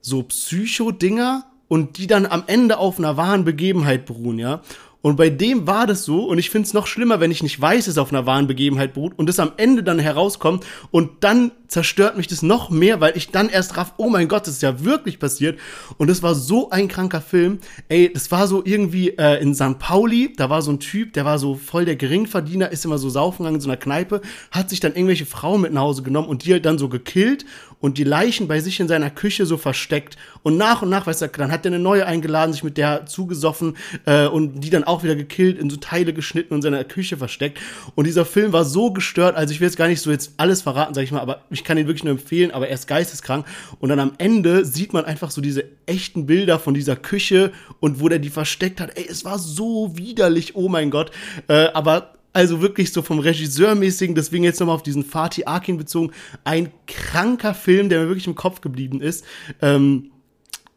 so Psycho-Dinger und die dann am Ende auf einer wahren Begebenheit beruhen, ja. Und bei dem war das so, und ich finde es noch schlimmer, wenn ich nicht weiß, es auf einer wahren Begebenheit beruht und es am Ende dann herauskommt und dann zerstört mich das noch mehr, weil ich dann erst raff, oh mein Gott, das ist ja wirklich passiert. Und das war so ein kranker Film. Ey, das war so irgendwie äh, in St. Pauli, da war so ein Typ, der war so voll der Geringverdiener, ist immer so saufen gegangen in so einer Kneipe, hat sich dann irgendwelche Frauen mit nach Hause genommen und die halt dann so gekillt und die Leichen bei sich in seiner Küche so versteckt. Und nach und nach, weißt du, dann hat er eine neue eingeladen, sich mit der zugesoffen äh, und die dann auch wieder gekillt, in so Teile geschnitten und in seiner Küche versteckt. Und dieser Film war so gestört, also ich will jetzt gar nicht so jetzt alles verraten, sag ich mal, aber ich kann ihn wirklich nur empfehlen, aber er ist geisteskrank. Und dann am Ende sieht man einfach so diese echten Bilder von dieser Küche und wo der die versteckt hat. Ey, es war so widerlich, oh mein Gott. Äh, aber also wirklich so vom Regisseurmäßigen, deswegen jetzt nochmal auf diesen Fatih Akin bezogen, ein kranker Film, der mir wirklich im Kopf geblieben ist. Ähm,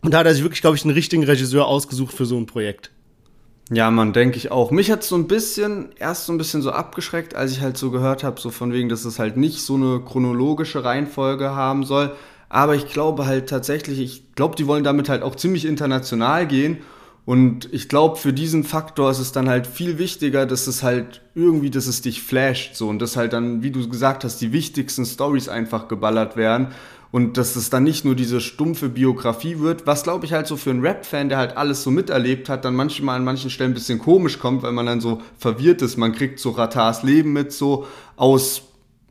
und da hat er sich wirklich, glaube ich, einen richtigen Regisseur ausgesucht für so ein Projekt. Ja, man, denke ich auch. Mich hat so ein bisschen, erst so ein bisschen so abgeschreckt, als ich halt so gehört habe, so von wegen, dass es halt nicht so eine chronologische Reihenfolge haben soll. Aber ich glaube halt tatsächlich, ich glaube, die wollen damit halt auch ziemlich international gehen und ich glaube, für diesen Faktor ist es dann halt viel wichtiger, dass es halt irgendwie, dass es dich flasht, so und dass halt dann, wie du gesagt hast, die wichtigsten Stories einfach geballert werden und dass es dann nicht nur diese stumpfe Biografie wird, was glaube ich halt so für einen Rap-Fan, der halt alles so miterlebt hat, dann manchmal an manchen Stellen ein bisschen komisch kommt, weil man dann so verwirrt ist. Man kriegt so Ratars Leben mit so aus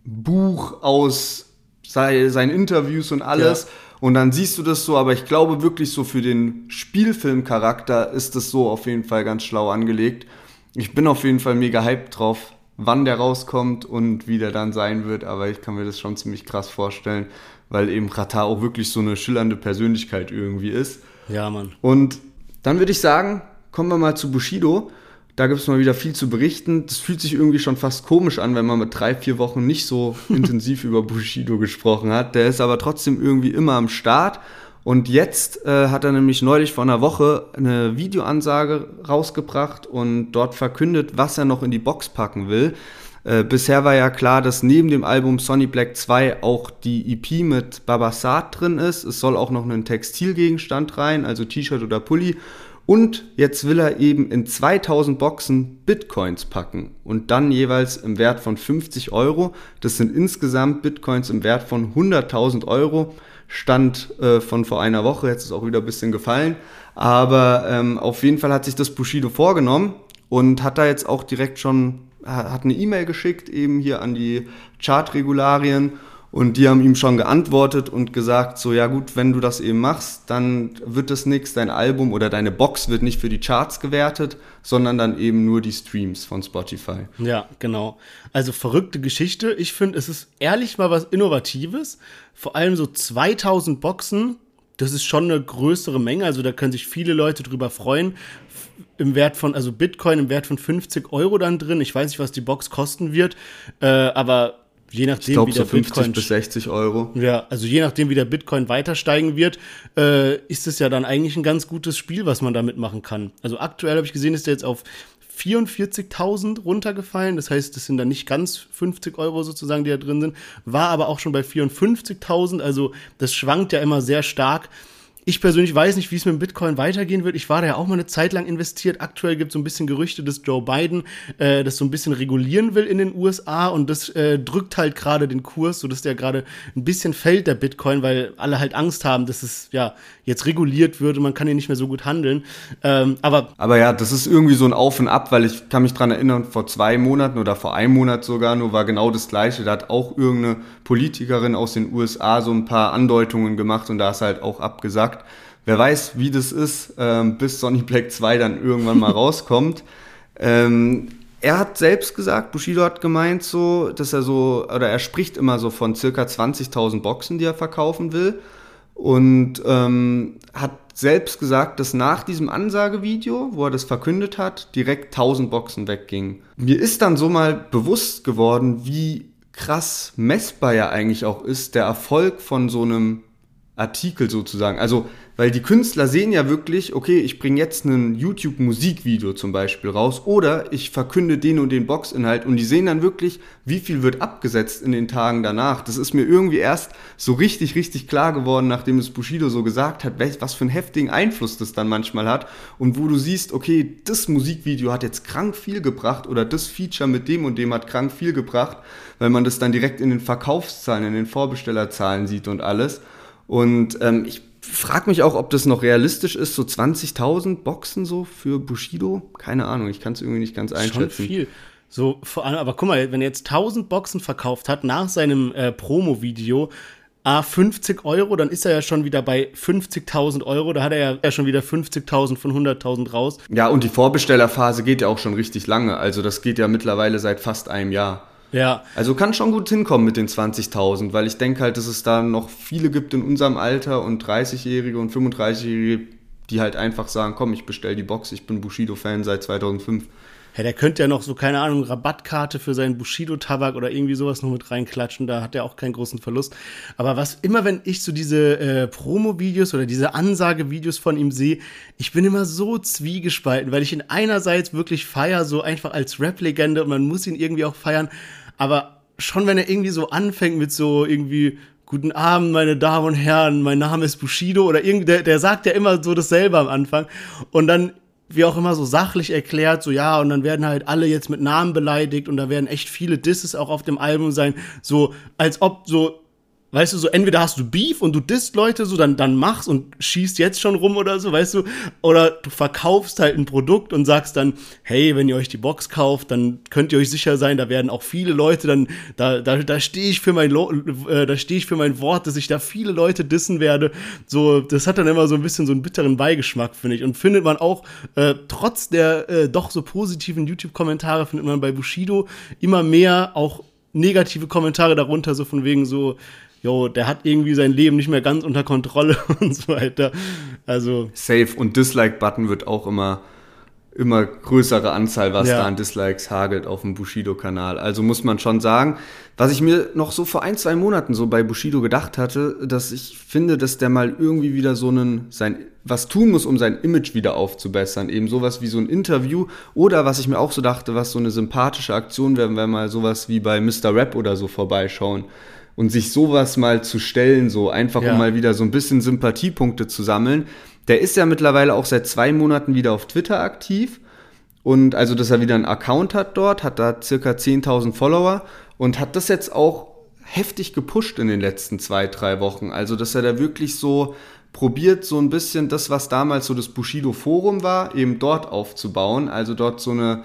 Buch, aus seinen Interviews und alles. Ja und dann siehst du das so, aber ich glaube wirklich so für den Spielfilmcharakter ist das so auf jeden Fall ganz schlau angelegt. Ich bin auf jeden Fall mega hyped drauf, wann der rauskommt und wie der dann sein wird, aber ich kann mir das schon ziemlich krass vorstellen, weil eben Katar auch wirklich so eine schillernde Persönlichkeit irgendwie ist. Ja, Mann. Und dann würde ich sagen, kommen wir mal zu Bushido. Da gibt es mal wieder viel zu berichten. Das fühlt sich irgendwie schon fast komisch an, wenn man mit drei, vier Wochen nicht so intensiv über Bushido gesprochen hat. Der ist aber trotzdem irgendwie immer am Start. Und jetzt äh, hat er nämlich neulich vor einer Woche eine Videoansage rausgebracht und dort verkündet, was er noch in die Box packen will. Äh, bisher war ja klar, dass neben dem Album Sonny Black 2 auch die EP mit Babasat drin ist. Es soll auch noch einen Textilgegenstand rein, also T-Shirt oder Pulli. Und jetzt will er eben in 2000 Boxen Bitcoins packen und dann jeweils im Wert von 50 Euro. Das sind insgesamt Bitcoins im Wert von 100.000 Euro. Stand äh, von vor einer Woche, jetzt ist auch wieder ein bisschen gefallen. Aber ähm, auf jeden Fall hat sich das Bushido vorgenommen und hat da jetzt auch direkt schon, hat eine E-Mail geschickt, eben hier an die Chartregularien und die haben ihm schon geantwortet und gesagt, so ja gut, wenn du das eben machst, dann wird das nichts, dein Album oder deine Box wird nicht für die Charts gewertet, sondern dann eben nur die Streams von Spotify. Ja, genau. Also verrückte Geschichte. Ich finde, es ist ehrlich mal was Innovatives. Vor allem so 2000 Boxen das ist schon eine größere Menge. Also da können sich viele Leute drüber freuen. Im Wert von, also Bitcoin im Wert von 50 Euro dann drin. Ich weiß nicht, was die Box kosten wird, äh, aber je nachdem, ich glaub, wie der so 50 Bitcoin. bis 60 Euro. Ja, also je nachdem, wie der Bitcoin weiter steigen wird, äh, ist es ja dann eigentlich ein ganz gutes Spiel, was man damit machen kann. Also aktuell habe ich gesehen, ist der jetzt auf 44.000 runtergefallen. Das heißt, das sind dann nicht ganz 50 Euro sozusagen, die da drin sind. War aber auch schon bei 54.000. Also das schwankt ja immer sehr stark. Ich persönlich weiß nicht, wie es mit dem Bitcoin weitergehen wird. Ich war da ja auch mal eine Zeit lang investiert. Aktuell gibt es so ein bisschen Gerüchte, dass Joe Biden äh, das so ein bisschen regulieren will in den USA und das äh, drückt halt gerade den Kurs, sodass der gerade ein bisschen fällt, der Bitcoin, weil alle halt Angst haben, dass es ja jetzt reguliert wird und man kann hier nicht mehr so gut handeln. Ähm, aber Aber ja, das ist irgendwie so ein Auf und Ab, weil ich kann mich dran erinnern, vor zwei Monaten oder vor einem Monat sogar nur war genau das Gleiche. Da hat auch irgendeine Politikerin aus den USA so ein paar Andeutungen gemacht und da ist halt auch abgesagt. Wer weiß, wie das ist, ähm, bis Sonny Black 2 dann irgendwann mal rauskommt. Ähm, er hat selbst gesagt, Bushido hat gemeint so, dass er so, oder er spricht immer so von circa 20.000 Boxen, die er verkaufen will. Und ähm, hat selbst gesagt, dass nach diesem Ansagevideo, wo er das verkündet hat, direkt 1000 Boxen weggingen. Mir ist dann so mal bewusst geworden, wie krass messbar ja eigentlich auch ist der Erfolg von so einem Artikel sozusagen. Also, weil die Künstler sehen ja wirklich, okay, ich bringe jetzt ein YouTube-Musikvideo zum Beispiel raus oder ich verkünde den und den Boxinhalt und die sehen dann wirklich, wie viel wird abgesetzt in den Tagen danach. Das ist mir irgendwie erst so richtig, richtig klar geworden, nachdem es Bushido so gesagt hat, was für einen heftigen Einfluss das dann manchmal hat und wo du siehst, okay, das Musikvideo hat jetzt krank viel gebracht oder das Feature mit dem und dem hat krank viel gebracht, weil man das dann direkt in den Verkaufszahlen, in den Vorbestellerzahlen sieht und alles. Und ähm, ich frage mich auch, ob das noch realistisch ist, so 20.000 Boxen so für Bushido. Keine Ahnung, ich kann es irgendwie nicht ganz einschätzen. Schon viel. So, vor allem, aber guck mal, wenn er jetzt 1000 Boxen verkauft hat nach seinem äh, Promo-Video, A, 50 Euro, dann ist er ja schon wieder bei 50.000 Euro. Da hat er ja schon wieder 50.000 von 100.000 raus. Ja, und die Vorbestellerphase geht ja auch schon richtig lange. Also das geht ja mittlerweile seit fast einem Jahr. Ja. Also kann schon gut hinkommen mit den 20.000, weil ich denke halt, dass es da noch viele gibt in unserem Alter und 30-Jährige und 35-Jährige, die halt einfach sagen, komm, ich bestell die Box, ich bin Bushido-Fan seit 2005. Ja, der könnte ja noch so, keine Ahnung, Rabattkarte für seinen Bushido-Tabak oder irgendwie sowas noch mit reinklatschen, da hat er auch keinen großen Verlust. Aber was immer, wenn ich so diese äh, Promo-Videos oder diese Ansage-Videos von ihm sehe, ich bin immer so zwiegespalten, weil ich ihn einerseits wirklich feier, so einfach als Rap-Legende und man muss ihn irgendwie auch feiern, aber schon wenn er irgendwie so anfängt mit so irgendwie Guten Abend, meine Damen und Herren, mein Name ist Bushido oder irgendwie, der, der sagt ja immer so dasselbe am Anfang. Und dann wie auch immer so sachlich erklärt, so ja, und dann werden halt alle jetzt mit Namen beleidigt und da werden echt viele Disses auch auf dem Album sein, so als ob so Weißt du, so entweder hast du Beef und du disst Leute so, dann, dann machst und schießt jetzt schon rum oder so, weißt du? Oder du verkaufst halt ein Produkt und sagst dann, hey, wenn ihr euch die Box kauft, dann könnt ihr euch sicher sein, da werden auch viele Leute dann, da, da, da stehe ich für mein, Lo äh, da stehe ich für mein Wort, dass ich da viele Leute dissen werde. So, das hat dann immer so ein bisschen so einen bitteren Beigeschmack, finde ich. Und findet man auch, äh, trotz der äh, doch so positiven YouTube-Kommentare, findet man bei Bushido immer mehr auch negative Kommentare darunter, so von wegen so, jo, der hat irgendwie sein Leben nicht mehr ganz unter Kontrolle und so weiter. Also. Safe und Dislike-Button wird auch immer, immer größere Anzahl, was Ja. da an Dislikes hagelt auf dem Bushido-Kanal. Also muss man schon sagen, was ich mir noch so vor ein, zwei Monaten so bei Bushido gedacht hatte, dass ich finde, dass der mal irgendwie wieder so einen, sein, was tun muss, um sein Image wieder aufzubessern. Eben sowas wie so ein Interview oder was ich mir auch so dachte, was so eine sympathische Aktion wäre, wenn wir mal sowas wie bei Mr. Rap oder so vorbeischauen. Und sich sowas mal zu stellen, so einfach Ja. um mal wieder so ein bisschen Sympathiepunkte zu sammeln. Der ist ja mittlerweile auch seit zwei Monaten wieder auf Twitter aktiv. Und also, dass er wieder einen Account hat dort, hat da circa 10.000 Follower und hat das jetzt auch heftig gepusht in den letzten zwei, drei Wochen. Also, dass er da wirklich so probiert, so ein bisschen das, was damals so das Bushido Forum war, eben dort aufzubauen. Also dort so eine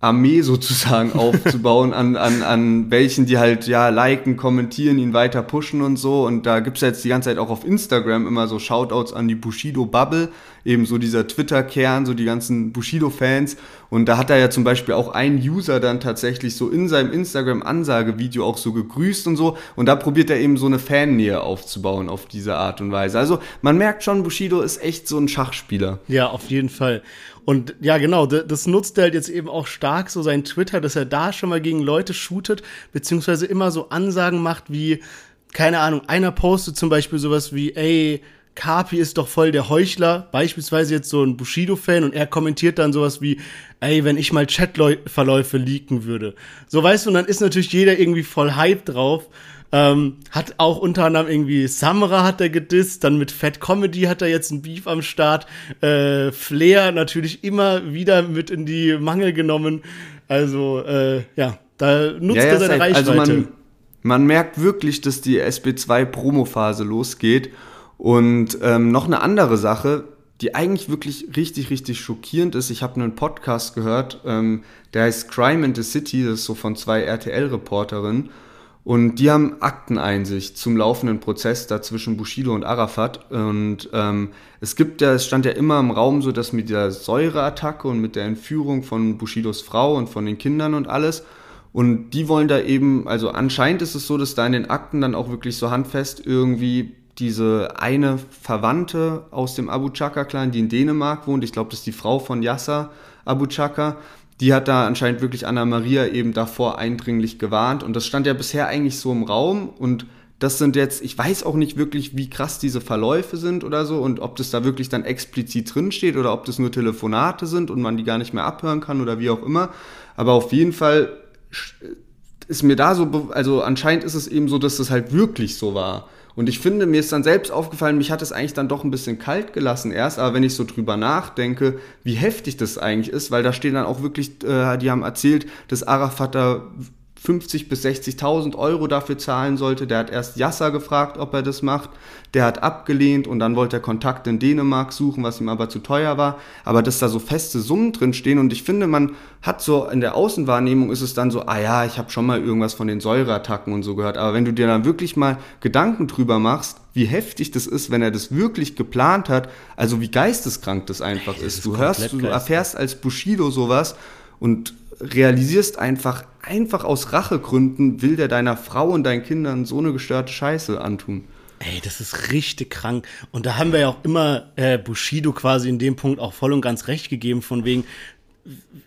Armee sozusagen aufzubauen, an, an, an welchen die halt ja liken, kommentieren, ihn weiter pushen und so. Und da gibt's jetzt die ganze Zeit auch auf Instagram immer so Shoutouts an die Bushido-Bubble, eben so dieser Twitter-Kern, so die ganzen Bushido-Fans. Und da hat er ja zum Beispiel auch ein User dann tatsächlich so in seinem Instagram-Ansagevideo auch so gegrüßt und so. Und da probiert er eben so eine Fannähe aufzubauen auf diese Art und Weise. Also man merkt schon, Bushido ist echt so ein Schachspieler. Ja, auf jeden Fall. Und ja, genau, das nutzt er halt jetzt eben auch stark, so sein Twitter, dass er da schon mal gegen Leute shootet, beziehungsweise immer so Ansagen macht wie, keine Ahnung, einer postet zum Beispiel sowas wie, ey, Kapi ist doch voll der Heuchler, beispielsweise jetzt so ein Bushido-Fan und er kommentiert dann sowas wie, ey, wenn ich mal Chatverläufe leaken würde. So weißt du, und dann ist natürlich jeder irgendwie voll Hype drauf ähm, hat auch unter anderem irgendwie Samra hat er gedisst, dann mit Fat Comedy hat er jetzt ein Beef am Start. Äh, Flair natürlich immer wieder mit in die Mangel genommen. Also, äh, ja, da nutzt ja, ja, er seine Reichweite. Also man, man merkt wirklich, dass die SB2-Promo-Phase losgeht. Und ähm, noch eine andere Sache, die eigentlich wirklich richtig, richtig schockierend ist. Ich habe einen Podcast gehört, ähm, der heißt Crime in the City, das ist so von zwei RTL-Reporterinnen. Und die haben Akteneinsicht zum laufenden Prozess da zwischen Bushido und Arafat. Und ähm, es gibt ja, es stand ja immer im Raum so, dass mit der Säureattacke und mit der Entführung von Bushidos Frau und von den Kindern und alles. Und die wollen da eben, also anscheinend ist es so, dass da in den Akten dann auch wirklich so handfest irgendwie diese eine Verwandte aus dem Abu Chaka-Clan, die in Dänemark wohnt, ich glaube, das ist die Frau von Yasser Abu Chaka, die hat da anscheinend wirklich Anna Maria eben davor eindringlich gewarnt. Und das stand ja bisher eigentlich so im Raum. Und das sind jetzt, ich weiß auch nicht wirklich, wie krass diese Verläufe sind oder so und ob das da wirklich dann explizit drinsteht oder ob das nur Telefonate sind und man die gar nicht mehr abhören kann oder wie auch immer. Aber auf jeden Fall ist mir da so, also anscheinend ist es eben so, dass das halt wirklich so war. Und ich finde, mir ist dann selbst aufgefallen, mich hat es eigentlich dann doch ein bisschen kalt gelassen erst, aber wenn ich so drüber nachdenke, wie heftig das eigentlich ist, weil da stehen dann auch wirklich, äh, die haben erzählt, dass Arafat da 50 bis 60.000 Euro dafür zahlen sollte. Der hat erst Yasser gefragt, ob er das macht. Der hat abgelehnt und dann wollte er Kontakt in Dänemark suchen, was ihm aber zu teuer war. Aber dass da so feste Summen drin stehen und ich finde, man hat so in der Außenwahrnehmung ist es dann so, ah ja, ich habe schon mal irgendwas von den Säureattacken und so gehört. Aber wenn du dir dann wirklich mal Gedanken drüber machst, wie heftig das ist, wenn er das wirklich geplant hat, also wie geisteskrank das einfach hey, das ist. Du hörst, du erfährst als Bushido sowas und realisierst einfach, einfach aus Rachegründen will der deiner Frau und deinen Kindern so eine gestörte Scheiße antun. Ey, das ist richtig krank. Und da haben wir ja auch immer äh, Bushido quasi in dem Punkt auch voll und ganz recht gegeben, von wegen,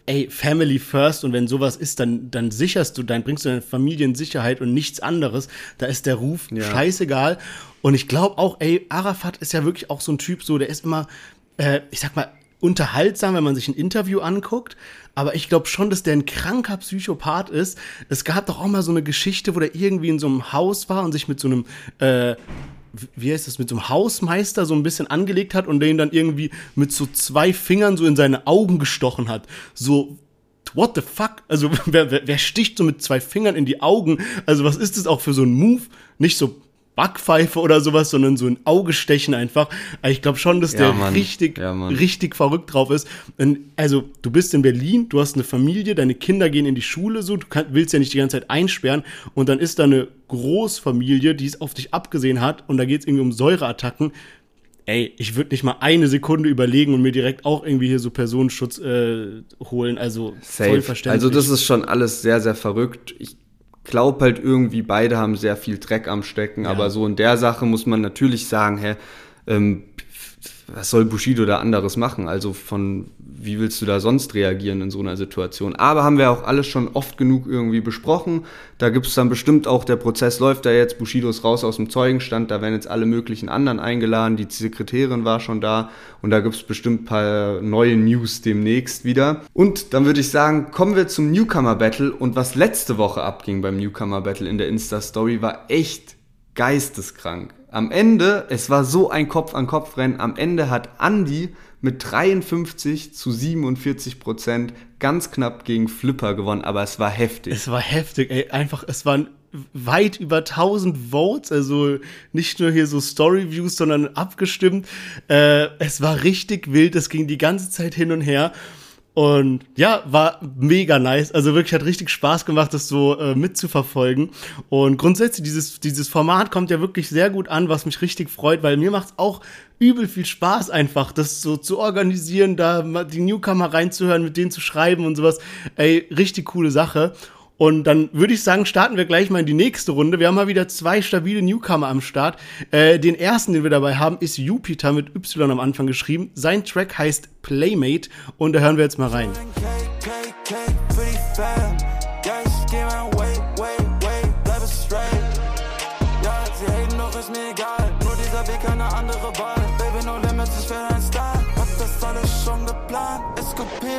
ey, Family first und wenn sowas ist, dann, dann sicherst du, dann bringst du deine Familie in Sicherheit und nichts anderes. Da ist der Ruf ja. scheißegal. Und ich glaube auch, ey, Arafat ist ja wirklich auch so ein Typ, so, der ist immer, äh, ich sag mal, unterhaltsam, wenn man sich ein Interview anguckt, aber ich glaube schon, dass der ein kranker Psychopath ist. Es gab doch auch mal so eine Geschichte, wo der irgendwie in so einem Haus war und sich mit so einem äh, wie heißt das, mit so einem Hausmeister so ein bisschen angelegt hat und den dann irgendwie mit so zwei Fingern so in seine Augen gestochen hat. So, what the fuck? Also, wer, wer, wer sticht so mit zwei Fingern in die Augen? Also, was ist das auch für so ein Move? Nicht so Backpfeife oder sowas, sondern so ein Augestechen einfach. Also ich glaube schon, dass ja, der Mann. richtig, ja, richtig verrückt drauf ist. Und also, du bist in Berlin, du hast eine Familie, deine Kinder gehen in die Schule, so, du kann, willst ja nicht die ganze Zeit einsperren und dann ist da eine Großfamilie, die es auf dich abgesehen hat und da geht es irgendwie um Säureattacken. Ey, ich würde nicht mal eine Sekunde überlegen und mir direkt auch irgendwie hier so Personenschutz äh, holen. Also Safe. voll verständlich. Also das ist schon alles sehr, sehr verrückt. Ich glaube halt irgendwie, beide haben sehr viel Dreck am Stecken, ja. aber so in der Sache muss man natürlich sagen, hä, ähm, was soll Bushido da anderes machen? Also von wie willst du da sonst reagieren in so einer Situation? Aber haben wir auch alles schon oft genug irgendwie besprochen. Da gibt es dann bestimmt auch, der Prozess läuft da jetzt, Bushido ist raus aus dem Zeugenstand, da werden jetzt alle möglichen anderen eingeladen, die Sekretärin war schon da und da gibt es bestimmt ein paar neue News demnächst wieder. Und dann würde ich sagen, kommen wir zum Newcomer Battle und was letzte Woche abging beim Newcomer Battle in der Insta-Story war echt geisteskrank. Am Ende, es war so ein Kopf-an-Kopf-Rennen, am Ende hat Andy mit 53 zu 47 Prozent ganz knapp gegen Flipper gewonnen, aber es war heftig. Es war heftig, ey, einfach, es waren weit über 1000 Votes, also nicht nur hier so Story-Views, sondern abgestimmt. Äh, es war richtig wild, es ging die ganze Zeit hin und her. Und ja, war mega nice. Also wirklich hat richtig Spaß gemacht, das so äh, mitzuverfolgen. Und grundsätzlich, dieses, dieses Format kommt ja wirklich sehr gut an, was mich richtig freut, weil mir macht es auch übel viel Spaß einfach, das so zu organisieren, da die Newcomer reinzuhören, mit denen zu schreiben und sowas. Ey, richtig coole Sache. Und dann würde ich sagen, starten wir gleich mal in die nächste Runde. Wir haben mal wieder zwei stabile Newcomer am Start. Äh, den ersten, den wir dabei haben, ist Jupiter mit Y am Anfang geschrieben. Sein Track heißt Playmate und da hören wir jetzt mal rein.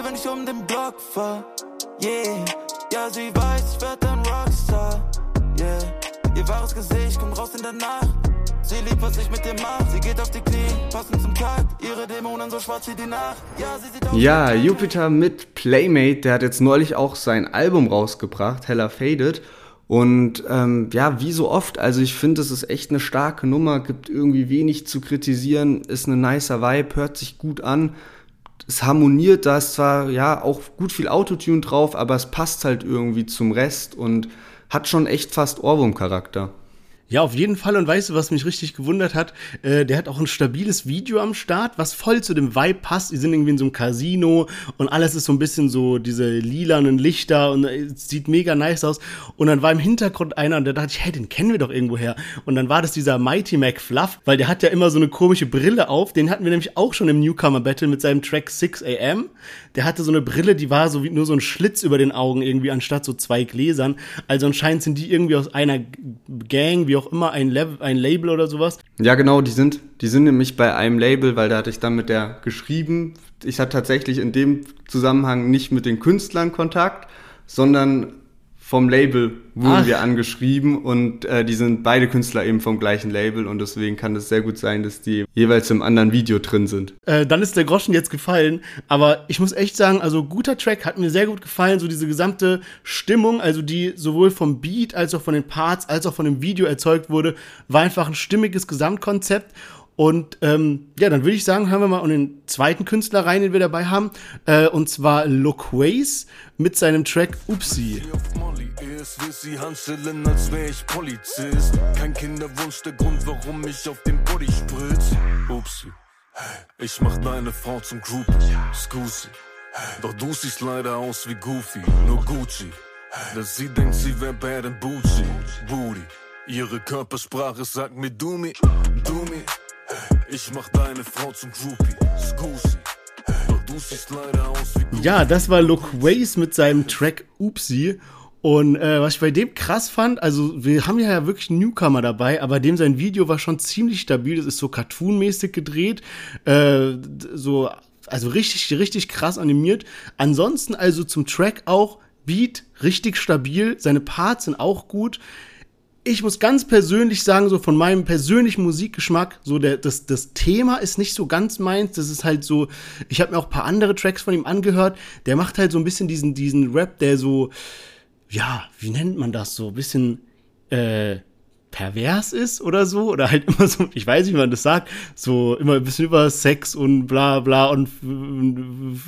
wenn ich um den Block fahr. Yeah. Ja, sie weiß, ich werd ein Rockstar. Yeah. Ihr wahres Gesicht kommt raus in der Nacht. Sie liebt, was ich mit dir mach. Sie geht auf die Knie, passend zum Takt. Ihre Dämonen so schwarz wie die Nacht. Ja, sie sieht aus ja Jupiter mit Playmate, der hat jetzt neulich auch sein Album rausgebracht, Hella Faded. Und ähm, ja, wie so oft, also ich finde, es ist echt eine starke Nummer, gibt irgendwie wenig zu kritisieren, ist eine nicer Vibe, hört sich gut an es harmoniert, da ist zwar ja auch gut viel Autotune drauf, aber es passt halt irgendwie zum Rest und hat schon echt fast Ohrwurm-Charakter. Ja, auf jeden Fall. Und weißt du, was mich richtig gewundert hat? Äh, der hat auch ein stabiles Video am Start, was voll zu dem Vibe passt. Die sind irgendwie in so einem Casino und alles ist so ein bisschen so diese lilanen Lichter und es sieht mega nice aus. Und dann war im Hintergrund einer und da dachte ich, hey, den kennen wir doch irgendwo her. Und dann war das dieser Mighty Mac Fluff, weil der hat ja immer so eine komische Brille auf. Den hatten wir nämlich auch schon im Newcomer Battle mit seinem Track 6 AM. Der hatte so eine Brille, die war so wie nur so ein Schlitz über den Augen irgendwie anstatt so zwei Gläsern. Also anscheinend sind die irgendwie aus einer Gang, wie auch immer ein, Level, ein Label oder sowas? Ja, genau, die sind, die sind nämlich bei einem Label, weil da hatte ich dann mit der geschrieben. Ich hatte tatsächlich in dem Zusammenhang nicht mit den Künstlern Kontakt, sondern vom Label wurden Ach. wir angeschrieben und äh, die sind beide Künstler eben vom gleichen Label und deswegen kann es sehr gut sein, dass die jeweils im anderen Video drin sind. Äh, dann ist der Groschen jetzt gefallen, aber ich muss echt sagen, also guter Track hat mir sehr gut gefallen, so diese gesamte Stimmung, also die sowohl vom Beat als auch von den Parts als auch von dem Video erzeugt wurde, war einfach ein stimmiges Gesamtkonzept und ähm, ja, dann würde ich sagen, hören wir mal den zweiten Künstler rein, den wir dabei haben. Äh, und zwar Loquace mit seinem Track Upsi. sie handeln, als wär ich Polizist. Kein Kinderwunsch, der Grund, warum ich auf den Body spritz. Upsi. Ich mach deine Frau zum Group. Scusi. Doch du siehst leider aus wie Goofy, nur Gucci. Dass sie denkt, sie wär bad and bougie. Booty. Ihre Körpersprache sagt mir, du mir. Ja, das war Luke Ways mit seinem Track Oopsie. Und äh, was ich bei dem krass fand, also wir haben ja wirklich einen Newcomer dabei, aber dem sein Video war schon ziemlich stabil. Das ist so cartoonmäßig gedreht, äh, so also richtig richtig krass animiert. Ansonsten also zum Track auch Beat richtig stabil, seine Parts sind auch gut ich muss ganz persönlich sagen, so von meinem persönlichen Musikgeschmack, so der, das, das Thema ist nicht so ganz meins. Das ist halt so, ich habe mir auch paar andere Tracks von ihm angehört. Der macht halt so ein bisschen diesen, diesen Rap, der so, ja, wie nennt man das so, ein bisschen, äh, pervers ist oder so oder halt immer so, ich weiß nicht, wie man das sagt, so immer ein bisschen über Sex und bla bla und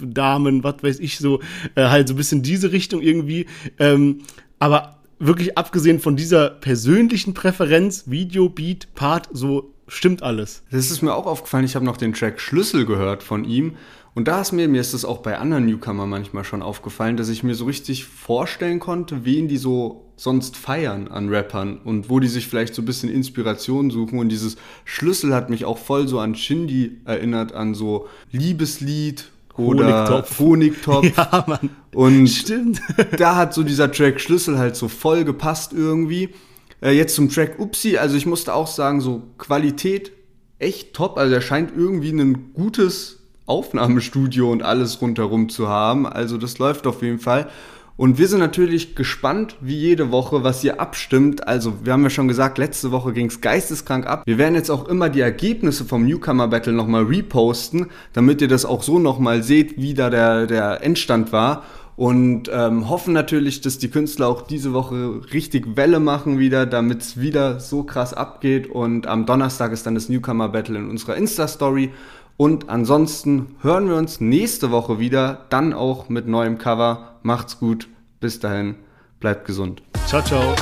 Damen, was weiß ich, so äh, halt so ein bisschen diese Richtung irgendwie. Ähm, aber wirklich abgesehen von dieser persönlichen Präferenz, Video, Beat, Part, so stimmt alles. Das ist mir auch aufgefallen, ich habe noch den Track Schlüssel gehört von ihm. Und da ist mir, mir ist das auch bei anderen Newcomer manchmal schon aufgefallen, dass ich mir so richtig vorstellen konnte, wen die so sonst feiern an Rappern und wo die sich vielleicht so ein bisschen Inspiration suchen. Und dieses Schlüssel hat mich auch voll so an Shindy erinnert, an so Liebeslied oder Honigtopf. Honigtopf. Ja, Mann. Und Stimmt. da hat so dieser Track Schlüssel halt so voll gepasst irgendwie. Äh, jetzt zum Track Upsi, also ich musste auch sagen, so Qualität echt top. Also er scheint irgendwie ein gutes Aufnahmestudio und alles rundherum zu haben. Also das läuft auf jeden Fall. Und wir sind natürlich gespannt, wie jede Woche, was ihr abstimmt. Also, wir haben ja schon gesagt, letzte Woche ging es geisteskrank ab. Wir werden jetzt auch immer die Ergebnisse vom Newcomer Battle nochmal reposten, damit ihr das auch so nochmal seht, wie da der, der Endstand war. Und ähm, hoffen natürlich, dass die Künstler auch diese Woche richtig Welle machen wieder, damit es wieder so krass abgeht. Und am Donnerstag ist dann das Newcomer Battle in unserer Insta-Story. Und ansonsten hören wir uns nächste Woche wieder, dann auch mit neuem Cover. Macht's gut, bis dahin, bleibt gesund. Ciao, ciao.